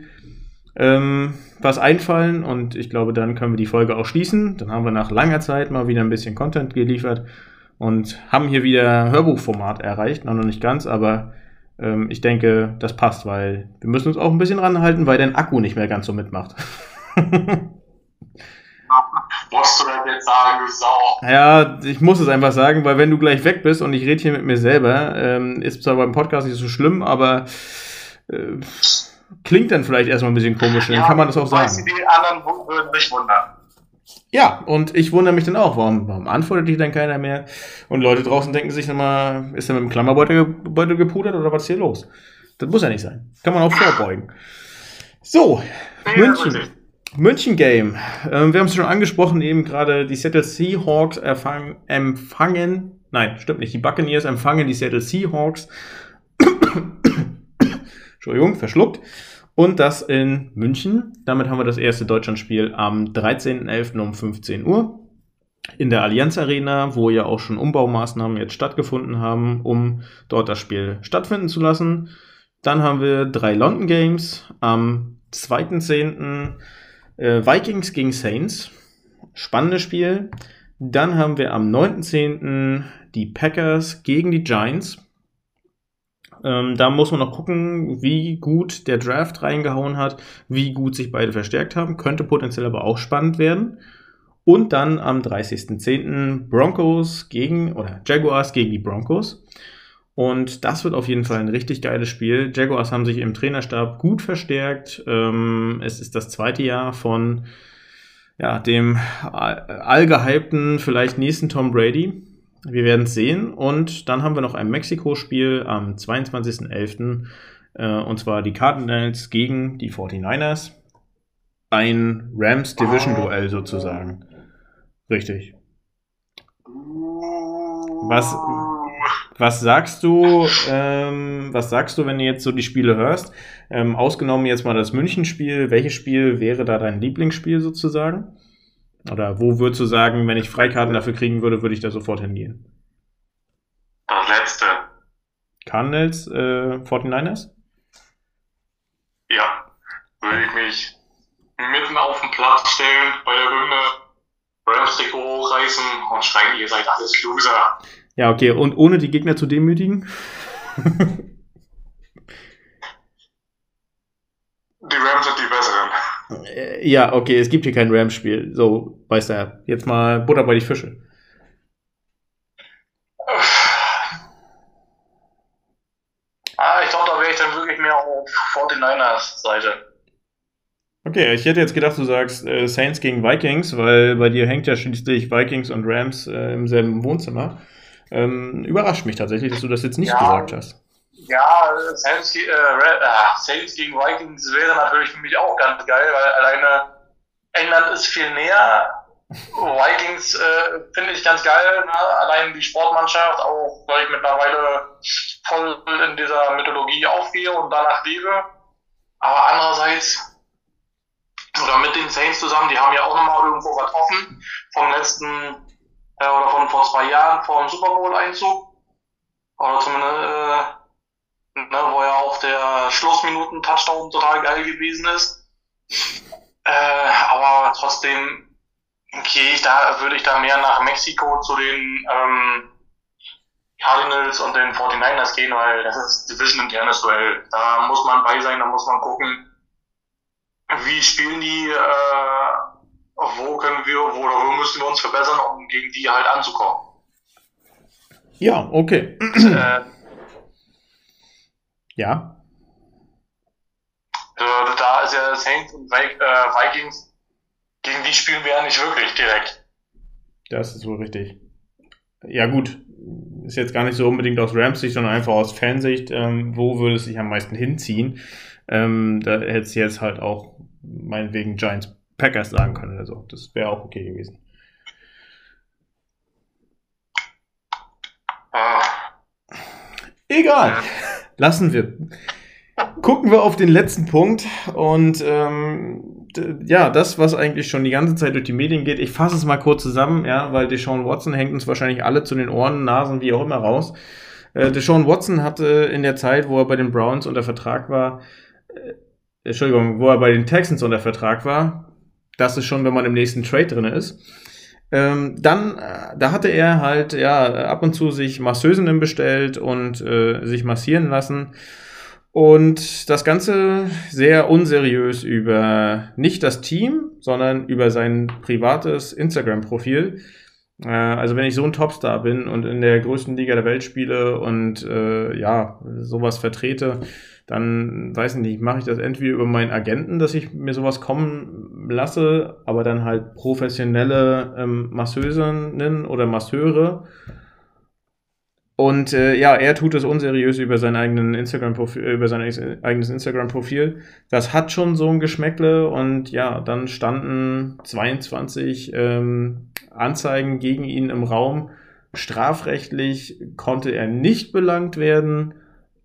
ähm, was einfallen und ich glaube, dann können wir die Folge auch schließen. Dann haben wir nach langer Zeit mal wieder ein bisschen Content geliefert und haben hier wieder Hörbuchformat erreicht. Noch nicht ganz, aber ähm, ich denke, das passt, weil wir müssen uns auch ein bisschen ranhalten, weil dein Akku nicht mehr ganz so mitmacht. Musst du das jetzt sagen, du Sau? Ja, ich muss es einfach sagen, weil wenn du gleich weg bist und ich rede hier mit mir selber, ähm, ist zwar beim Podcast nicht so schlimm, aber äh, klingt dann vielleicht erstmal ein bisschen komisch, dann ja, kann man das auch sagen. Die anderen würden sich wundern. Ja, und ich wundere mich dann auch, warum, warum antwortet dich dann keiner mehr? Und Leute draußen denken sich immer, ist er mit dem Klammerbeutel Beutel gepudert oder was ist hier los? Das muss ja nicht sein. Kann man auch vorbeugen. So, München. München Game. Ähm, wir haben es schon angesprochen, eben gerade die Seattle Seahawks empfangen, nein, stimmt nicht, die Buccaneers empfangen die Seattle Seahawks Entschuldigung, verschluckt. Und das in München. Damit haben wir das erste Deutschlandspiel am 13.11. um 15 Uhr in der Allianz Arena, wo ja auch schon Umbaumaßnahmen jetzt stattgefunden haben, um dort das Spiel stattfinden zu lassen. Dann haben wir drei London Games am 2.10. Äh, Vikings gegen Saints. Spannendes Spiel. Dann haben wir am 9.10. die Packers gegen die Giants. Ähm, da muss man noch gucken, wie gut der Draft reingehauen hat, wie gut sich beide verstärkt haben. Könnte potenziell aber auch spannend werden. Und dann am 30.10. Broncos gegen, oder Jaguars gegen die Broncos. Und das wird auf jeden Fall ein richtig geiles Spiel. Jaguars haben sich im Trainerstab gut verstärkt. Ähm, es ist das zweite Jahr von ja, dem allgehypten, vielleicht nächsten Tom Brady. Wir werden es sehen. Und dann haben wir noch ein Mexiko-Spiel am 22.11. Äh, und zwar die Cardinals gegen die 49ers. Ein Rams Division-Duell sozusagen. Richtig. Was, was sagst du, ähm, was sagst du, wenn du jetzt so die Spiele hörst? Ähm, ausgenommen jetzt mal das München-Spiel, welches Spiel wäre da dein Lieblingsspiel sozusagen? Oder wo würdest du sagen, wenn ich Freikarten dafür kriegen würde, würde ich da sofort hingehen? Das letzte. Cardinals, äh, 49ers? Ja, würde ich mich mitten auf den Platz stellen, bei der Hymne Rams hochreißen und schreien, ihr seid alles Loser. Ja, okay, und ohne die Gegner zu demütigen? die Rams sind ja, okay, es gibt hier kein Rams-Spiel. So, weißt du, jetzt mal Butter bei die Fische. geht mehr auf 49ers Seite. Okay, ich hätte jetzt gedacht, du sagst äh, Saints gegen Vikings, weil bei dir hängt ja schließlich Vikings und Rams äh, im selben Wohnzimmer. Ähm, überrascht mich tatsächlich, dass du das jetzt nicht ja, gesagt hast. Ja, Saints, äh, äh, Saints, gegen Vikings wäre natürlich für mich auch ganz geil, weil alleine England ist viel näher. Vikings äh, finde ich ganz geil, ne? allein die Sportmannschaft, auch weil ich mittlerweile voll in dieser Mythologie aufgehe und danach lebe. Aber andererseits, oder mit den Saints zusammen, die haben ja auch nochmal irgendwo was offen vom letzten, äh, oder von vor zwei Jahren, vor dem Super Bowl-Einzug. Oder zumindest, äh, ne, wo ja auch der Schlussminuten-Touchdown total geil gewesen ist. Äh, aber trotzdem gehe ich da, würde ich da mehr nach Mexiko zu den ähm, Cardinals und den 49ers gehen, weil das ist Division internes Duell. Da muss man bei sein, da muss man gucken, wie spielen die, äh, wo können wir, wo, wo müssen wir uns verbessern, um gegen die halt anzukommen. Ja, okay. Äh, ja. Äh, da ist ja Saints und äh, Vikings, gegen die spielen wir ja nicht wirklich direkt. Das ist wohl richtig. Ja, gut. Ist jetzt gar nicht so unbedingt aus Rams-Sicht, sondern einfach aus Fansicht. Ähm, wo würde es sich am meisten hinziehen? Ähm, da hätte es jetzt halt auch meinetwegen Giants Packers sagen können oder so. Das wäre auch okay gewesen. Ah. Egal. Lassen wir. Gucken wir auf den letzten Punkt und ähm, ja, das, was eigentlich schon die ganze Zeit durch die Medien geht, ich fasse es mal kurz zusammen, ja, weil Deshaun Watson hängt uns wahrscheinlich alle zu den Ohren, Nasen, wie auch immer raus. Äh, Deshaun Watson hatte in der Zeit, wo er bei den Browns unter Vertrag war, äh, Entschuldigung, wo er bei den Texans unter Vertrag war. Das ist schon, wenn man im nächsten Trade drin ist. Ähm, dann, äh, da hatte er halt, ja, ab und zu sich Masseusinnen bestellt und äh, sich massieren lassen. Und das Ganze sehr unseriös über nicht das Team, sondern über sein privates Instagram-Profil. Äh, also wenn ich so ein Topstar bin und in der größten Liga der Welt spiele und äh, ja, sowas vertrete, dann weiß ich nicht, mache ich das entweder über meinen Agenten, dass ich mir sowas kommen lasse, aber dann halt professionelle ähm, Masseurinnen oder Masseure. Und äh, ja, er tut es unseriös über sein eigenen Instagram -Profil, über sein eigenes Instagram-Profil. Das hat schon so ein Geschmäckle und ja, dann standen 22 ähm, Anzeigen gegen ihn im Raum. Strafrechtlich konnte er nicht belangt werden.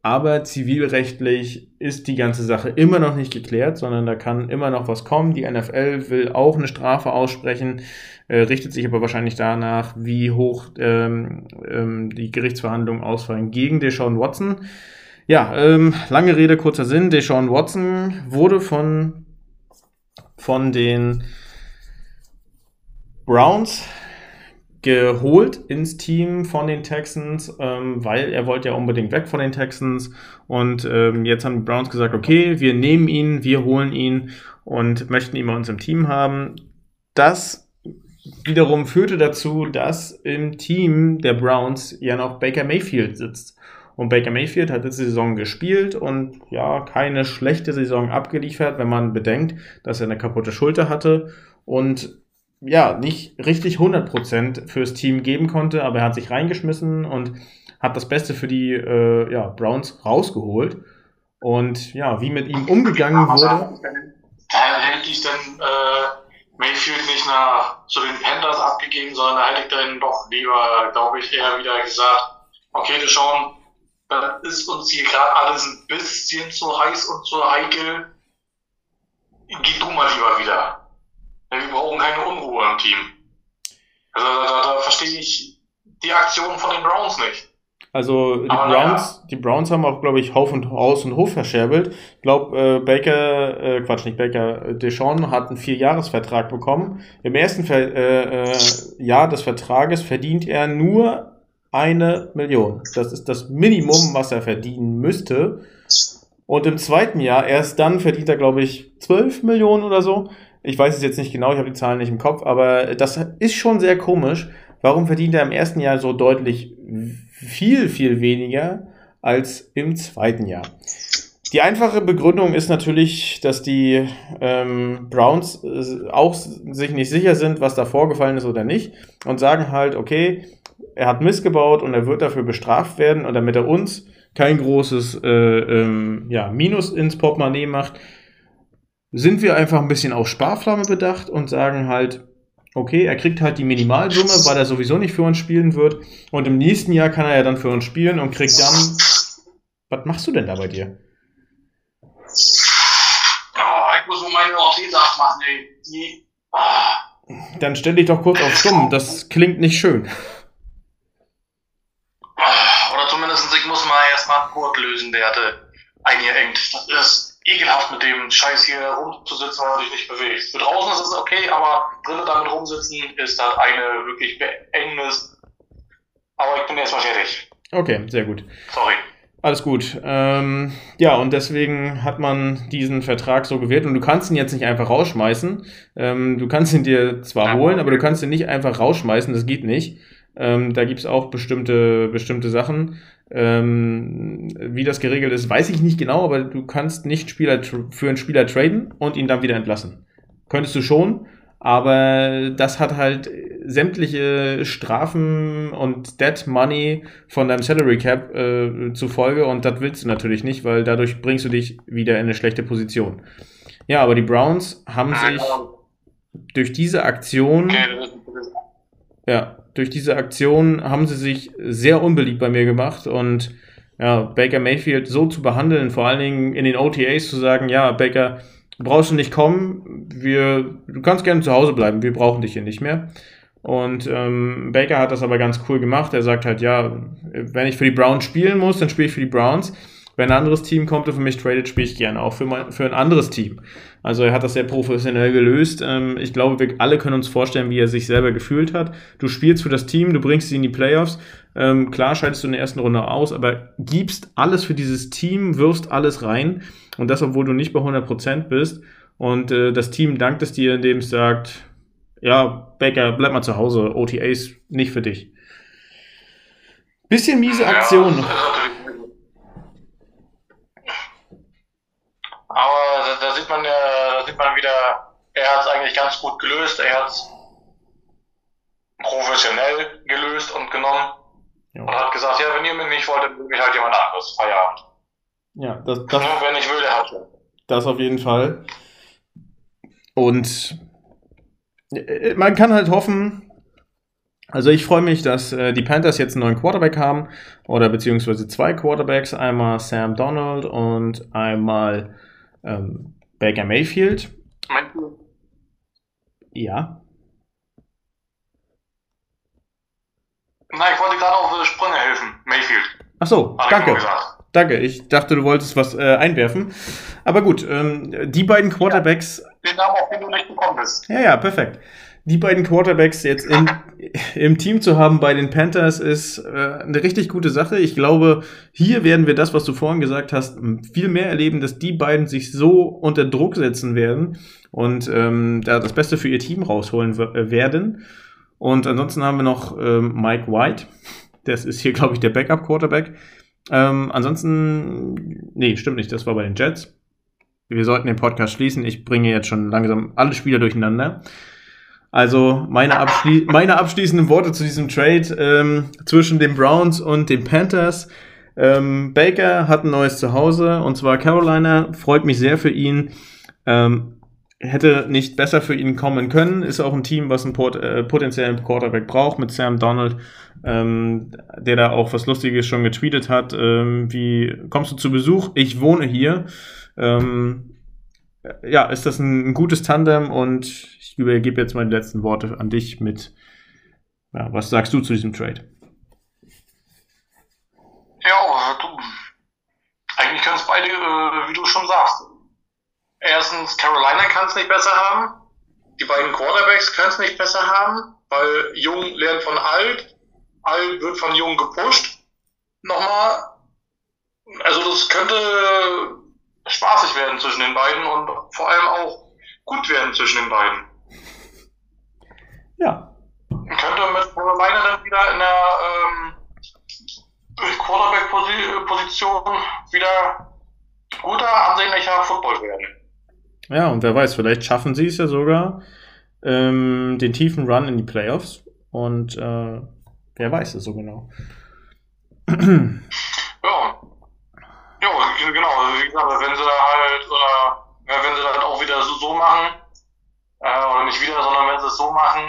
Aber zivilrechtlich ist die ganze Sache immer noch nicht geklärt, sondern da kann immer noch was kommen. Die NFL will auch eine Strafe aussprechen, äh, richtet sich aber wahrscheinlich danach, wie hoch ähm, ähm, die Gerichtsverhandlungen ausfallen gegen Deshaun Watson. Ja, ähm, lange Rede, kurzer Sinn. Deshaun Watson wurde von, von den Browns geholt ins Team von den Texans, ähm, weil er wollte ja unbedingt weg von den Texans. Und ähm, jetzt haben die Browns gesagt, okay, wir nehmen ihn, wir holen ihn und möchten ihn bei uns im Team haben. Das wiederum führte dazu, dass im Team der Browns ja noch Baker Mayfield sitzt. Und Baker Mayfield hat diese Saison gespielt und ja, keine schlechte Saison abgeliefert, wenn man bedenkt, dass er eine kaputte Schulter hatte und ja, nicht richtig 100% fürs Team geben konnte, aber er hat sich reingeschmissen und hat das Beste für die äh, ja, Browns rausgeholt. Und ja, wie mit ihm umgegangen wurde. Hätte ich dann äh, Mayfield nicht nach zu den Panthers abgegeben, sondern da hätte ich dann doch lieber, glaube ich, eher wieder gesagt, okay, wir schauen, das ist uns hier gerade alles ein bisschen zu heiß und zu heikel. Geh du mal lieber wieder. Wir brauchen keine Unruhe im Team. Also da, da, da verstehe ich die Aktion von den Browns nicht. Also die Aber Browns, ja. die Browns haben auch, glaube ich, Hauf und Haus und Hof verscherbelt. Ich glaube, äh, Baker, äh, Quatsch, nicht Baker, äh, Deshaun hat einen Vierjahresvertrag bekommen. Im ersten Ver äh, äh, Jahr des Vertrages verdient er nur eine Million. Das ist das Minimum, was er verdienen müsste. Und im zweiten Jahr, erst dann verdient er, glaube ich, 12 Millionen oder so. Ich weiß es jetzt nicht genau, ich habe die Zahlen nicht im Kopf, aber das ist schon sehr komisch. Warum verdient er im ersten Jahr so deutlich viel, viel weniger als im zweiten Jahr? Die einfache Begründung ist natürlich, dass die ähm, Browns äh, auch sich nicht sicher sind, was da vorgefallen ist oder nicht und sagen halt, okay, er hat missgebaut und er wird dafür bestraft werden und damit er uns kein großes äh, ähm, ja, Minus ins Portemonnaie macht, sind wir einfach ein bisschen auf Sparflamme bedacht und sagen halt, okay, er kriegt halt die Minimalsumme, weil er sowieso nicht für uns spielen wird und im nächsten Jahr kann er ja dann für uns spielen und kriegt dann... Was machst du denn da bei dir? Oh, ich muss nur meine Orthese abmachen, ey. Die, oh. Dann stell dich doch kurz auf stumm, das klingt nicht schön. Oder zumindest ich muss mal erstmal einen Gurt lösen, der hatte eingeengt. Das ist ekelhaft mit dem Scheiß hier rumzusitzen, weil er sich nicht bewegt. Für draußen ist es okay, aber drinnen damit rumsitzen ist das eine wirklich Beengnis. Aber ich bin erstmal fertig. Okay, sehr gut. Sorry. Alles gut. Ähm, ja, und deswegen hat man diesen Vertrag so gewählt und du kannst ihn jetzt nicht einfach rausschmeißen. Ähm, du kannst ihn dir zwar ja. holen, aber du kannst ihn nicht einfach rausschmeißen, das geht nicht. Ähm, da gibt's auch bestimmte, bestimmte Sachen. Ähm, wie das geregelt ist, weiß ich nicht genau, aber du kannst nicht Spieler für einen Spieler traden und ihn dann wieder entlassen. Könntest du schon, aber das hat halt sämtliche Strafen und Dead Money von deinem Salary Cap äh, zufolge und das willst du natürlich nicht, weil dadurch bringst du dich wieder in eine schlechte Position. Ja, aber die Browns haben sich durch diese Aktion ja, durch diese Aktion haben sie sich sehr unbeliebt bei mir gemacht und ja, Baker Mayfield so zu behandeln, vor allen Dingen in den OTAs zu sagen, ja, Baker, brauchst du nicht kommen, wir, du kannst gerne zu Hause bleiben, wir brauchen dich hier nicht mehr. Und ähm, Baker hat das aber ganz cool gemacht. Er sagt halt, ja, wenn ich für die Browns spielen muss, dann spiele ich für die Browns. Wenn ein anderes Team kommt und für mich tradet, spiele ich gerne auch für, mein, für ein anderes Team. Also er hat das sehr professionell gelöst. Ähm, ich glaube, wir alle können uns vorstellen, wie er sich selber gefühlt hat. Du spielst für das Team, du bringst sie in die Playoffs. Ähm, klar scheidest du in der ersten Runde aus, aber gibst alles für dieses Team, wirfst alles rein. Und das, obwohl du nicht bei 100% bist. Und äh, das Team dankt es dir, indem es sagt, ja, Baker, bleib mal zu Hause, OTAs nicht für dich. Bisschen miese Aktion. Ja, aber da, sieht man ja, da sieht man wieder, er hat es eigentlich ganz gut gelöst, er hat es professionell gelöst und genommen ja. und hat gesagt, ja, wenn ihr mich nicht wollt, dann will mich halt jemand anderes. Feierabend. Ja, das, das, Nur wenn ich will, der hat schon. Das auf jeden Fall. Und äh, man kann halt hoffen, also ich freue mich, dass äh, die Panthers jetzt einen neuen Quarterback haben oder beziehungsweise zwei Quarterbacks, einmal Sam Donald und einmal ähm, Baker Mayfield. Meinst du? Ja. Nein, ich wollte gerade auf Sprünge helfen. Mayfield. Ach so, danke. Danke, ich dachte, du wolltest was äh, einwerfen. Aber gut, ähm, die beiden Quarterbacks. Ja, den Namen, auf den du nicht gekommen bist. Ja, ja, perfekt die beiden Quarterbacks jetzt in, im Team zu haben bei den Panthers ist äh, eine richtig gute Sache. Ich glaube, hier werden wir das, was du vorhin gesagt hast, viel mehr erleben, dass die beiden sich so unter Druck setzen werden und ähm, da das Beste für ihr Team rausholen äh, werden. Und ansonsten haben wir noch ähm, Mike White. Das ist hier, glaube ich, der Backup-Quarterback. Ähm, ansonsten, nee, stimmt nicht, das war bei den Jets. Wir sollten den Podcast schließen. Ich bringe jetzt schon langsam alle Spieler durcheinander. Also meine, abschli meine abschließenden Worte zu diesem Trade ähm, zwischen den Browns und den Panthers. Ähm, Baker hat ein neues Zuhause und zwar Carolina. Freut mich sehr für ihn. Ähm, hätte nicht besser für ihn kommen können. Ist auch ein Team, was einen pot äh, potenziellen Quarterback braucht mit Sam Donald, ähm, der da auch was Lustiges schon getweetet hat. Ähm, wie kommst du zu Besuch? Ich wohne hier. Ähm, ja, ist das ein, gutes Tandem und ich übergebe jetzt meine letzten Worte an dich mit, ja, was sagst du zu diesem Trade? Ja, du, eigentlich können es beide, äh, wie du schon sagst. Erstens, Carolina kann es nicht besser haben. Die beiden Quarterbacks können es nicht besser haben, weil Jung lernt von alt, alt wird von Jung gepusht. Nochmal. Also das könnte spaßig werden zwischen den beiden und vor allem auch gut werden zwischen den beiden. Ja. Könnte mit Carolina dann wieder in der ähm, Quarterback-Position wieder guter, ansehnlicher Football werden. Ja, und wer weiß, vielleicht schaffen sie es ja sogar, ähm, den tiefen Run in die Playoffs. Und äh, wer weiß es so genau. ja. Ja, genau. Wie gesagt, wenn sie halt, oder wenn sie das auch wieder so, so machen, äh, oder nicht wieder, sondern wenn sie es so machen,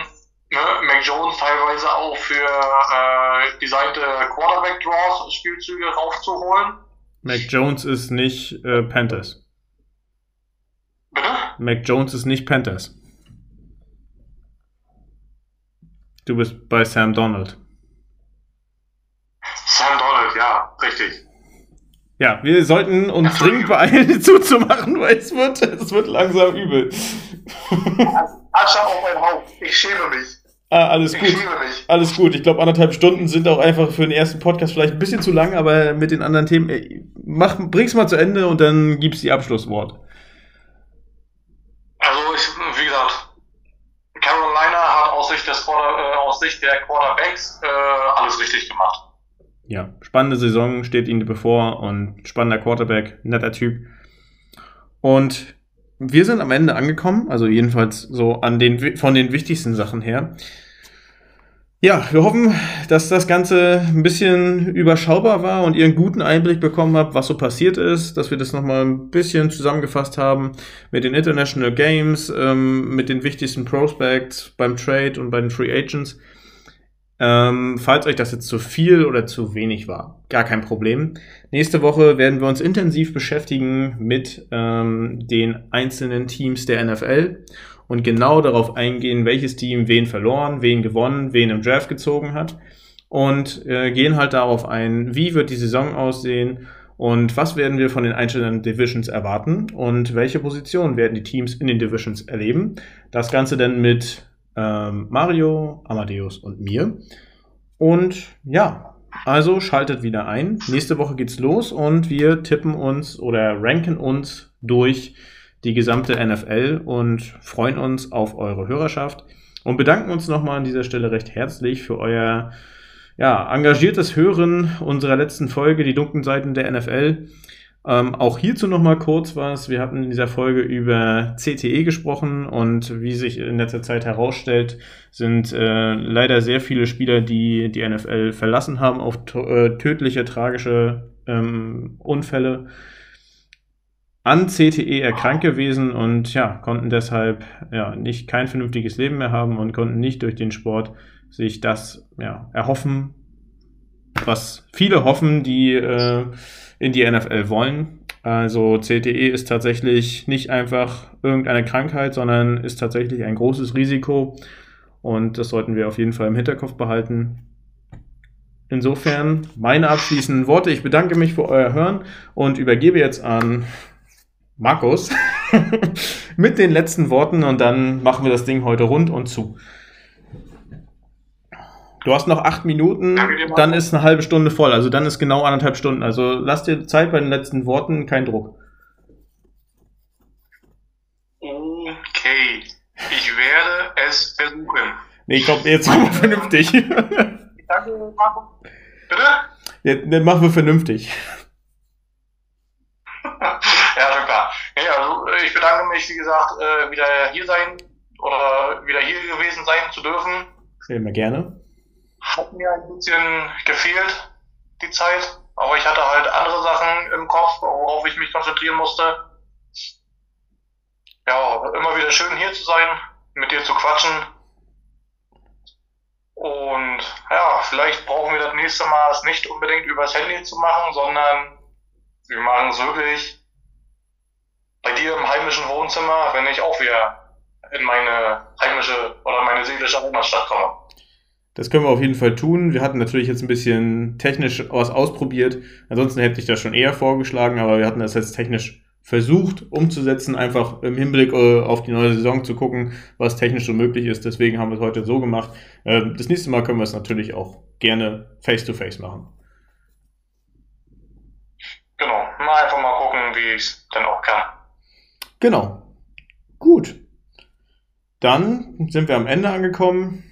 ne, Mac Jones teilweise auch für äh, die Seite Quarterback Draws Spielzüge raufzuholen. Mac Jones ist nicht äh, Panthers. Bitte? Mac Jones ist nicht Panthers. Du bist bei Sam Donald. Sam Donald, ja, richtig. Ja, wir sollten uns dringend beeilen, zuzumachen, weil es wird, es wird langsam übel. Asche auf mein Haupt. Ich schäme mich. Ah, alles ich gut. Alles gut. Ich glaube, anderthalb Stunden sind auch einfach für den ersten Podcast vielleicht ein bisschen zu lang, aber mit den anderen Themen, ey, mach, bring's mal zu Ende und dann gibt's die Abschlusswort. Also, ich, wie gesagt, Carolina hat aus Sicht, des äh, aus Sicht der Quarterbacks äh, alles richtig gemacht ja, spannende Saison steht ihnen bevor und spannender Quarterback, netter Typ. Und wir sind am Ende angekommen, also jedenfalls so an den, von den wichtigsten Sachen her. Ja, wir hoffen, dass das Ganze ein bisschen überschaubar war und ihr einen guten Einblick bekommen habt, was so passiert ist, dass wir das nochmal ein bisschen zusammengefasst haben mit den International Games, ähm, mit den wichtigsten Prospects beim Trade und bei den Free Agents. Ähm, falls euch das jetzt zu viel oder zu wenig war, gar kein Problem. Nächste Woche werden wir uns intensiv beschäftigen mit ähm, den einzelnen Teams der NFL und genau darauf eingehen, welches Team wen verloren, wen gewonnen, wen im Draft gezogen hat und äh, gehen halt darauf ein, wie wird die Saison aussehen und was werden wir von den einzelnen Divisions erwarten und welche Positionen werden die Teams in den Divisions erleben. Das Ganze dann mit ähm, Mario, Amadeus und mir. Und ja, also schaltet wieder ein. Nächste Woche geht's los und wir tippen uns oder ranken uns durch die gesamte NFL und freuen uns auf eure Hörerschaft und bedanken uns nochmal an dieser Stelle recht herzlich für euer ja, engagiertes Hören unserer letzten Folge, die dunklen Seiten der NFL. Ähm, auch hierzu nochmal kurz was. Wir hatten in dieser Folge über CTE gesprochen und wie sich in letzter Zeit herausstellt, sind äh, leider sehr viele Spieler, die die NFL verlassen haben, auf äh, tödliche, tragische ähm, Unfälle an CTE erkrankt gewesen und ja, konnten deshalb ja nicht kein vernünftiges Leben mehr haben und konnten nicht durch den Sport sich das ja, erhoffen, was viele hoffen, die äh, in die NFL wollen. Also CTE ist tatsächlich nicht einfach irgendeine Krankheit, sondern ist tatsächlich ein großes Risiko und das sollten wir auf jeden Fall im Hinterkopf behalten. Insofern meine abschließenden Worte. Ich bedanke mich für euer Hören und übergebe jetzt an Markus mit den letzten Worten und dann machen wir das Ding heute rund und zu. Du hast noch acht Minuten, dann ist eine halbe Stunde voll. Also dann ist genau anderthalb Stunden. Also lass dir Zeit bei den letzten Worten, kein Druck. Okay, ich werde es versuchen. Nee, komm, jetzt machen wir vernünftig. Danke, Marco. Bitte? Jetzt, machen wir vernünftig. ja, schon klar. Also ich bedanke mich, wie gesagt, äh, wieder hier sein oder wieder hier gewesen sein zu dürfen. Sehr gerne hat mir ein bisschen gefehlt, die Zeit. Aber ich hatte halt andere Sachen im Kopf, worauf ich mich konzentrieren musste. Ja, immer wieder schön hier zu sein, mit dir zu quatschen. Und ja, vielleicht brauchen wir das nächste Mal es nicht unbedingt übers Handy zu machen, sondern wir machen es wirklich bei dir im heimischen Wohnzimmer, wenn ich auch wieder in meine heimische oder meine seelische Heimatstadt komme. Das können wir auf jeden Fall tun. Wir hatten natürlich jetzt ein bisschen technisch was ausprobiert. Ansonsten hätte ich das schon eher vorgeschlagen, aber wir hatten das jetzt technisch versucht umzusetzen, einfach im Hinblick äh, auf die neue Saison zu gucken, was technisch so möglich ist. Deswegen haben wir es heute so gemacht. Ähm, das nächste Mal können wir es natürlich auch gerne face-to-face -face machen. Genau, mal einfach mal gucken, wie ich es dann auch kann. Genau. Gut. Dann sind wir am Ende angekommen.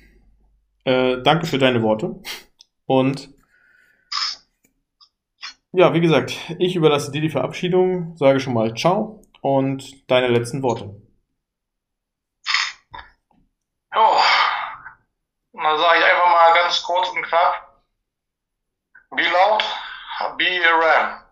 Äh, danke für deine Worte. Und Ja, wie gesagt, ich überlasse dir die Verabschiedung, sage schon mal Ciao und deine letzten Worte. Jo, dann sage ich einfach mal ganz kurz und knapp. Be loud, be a ram.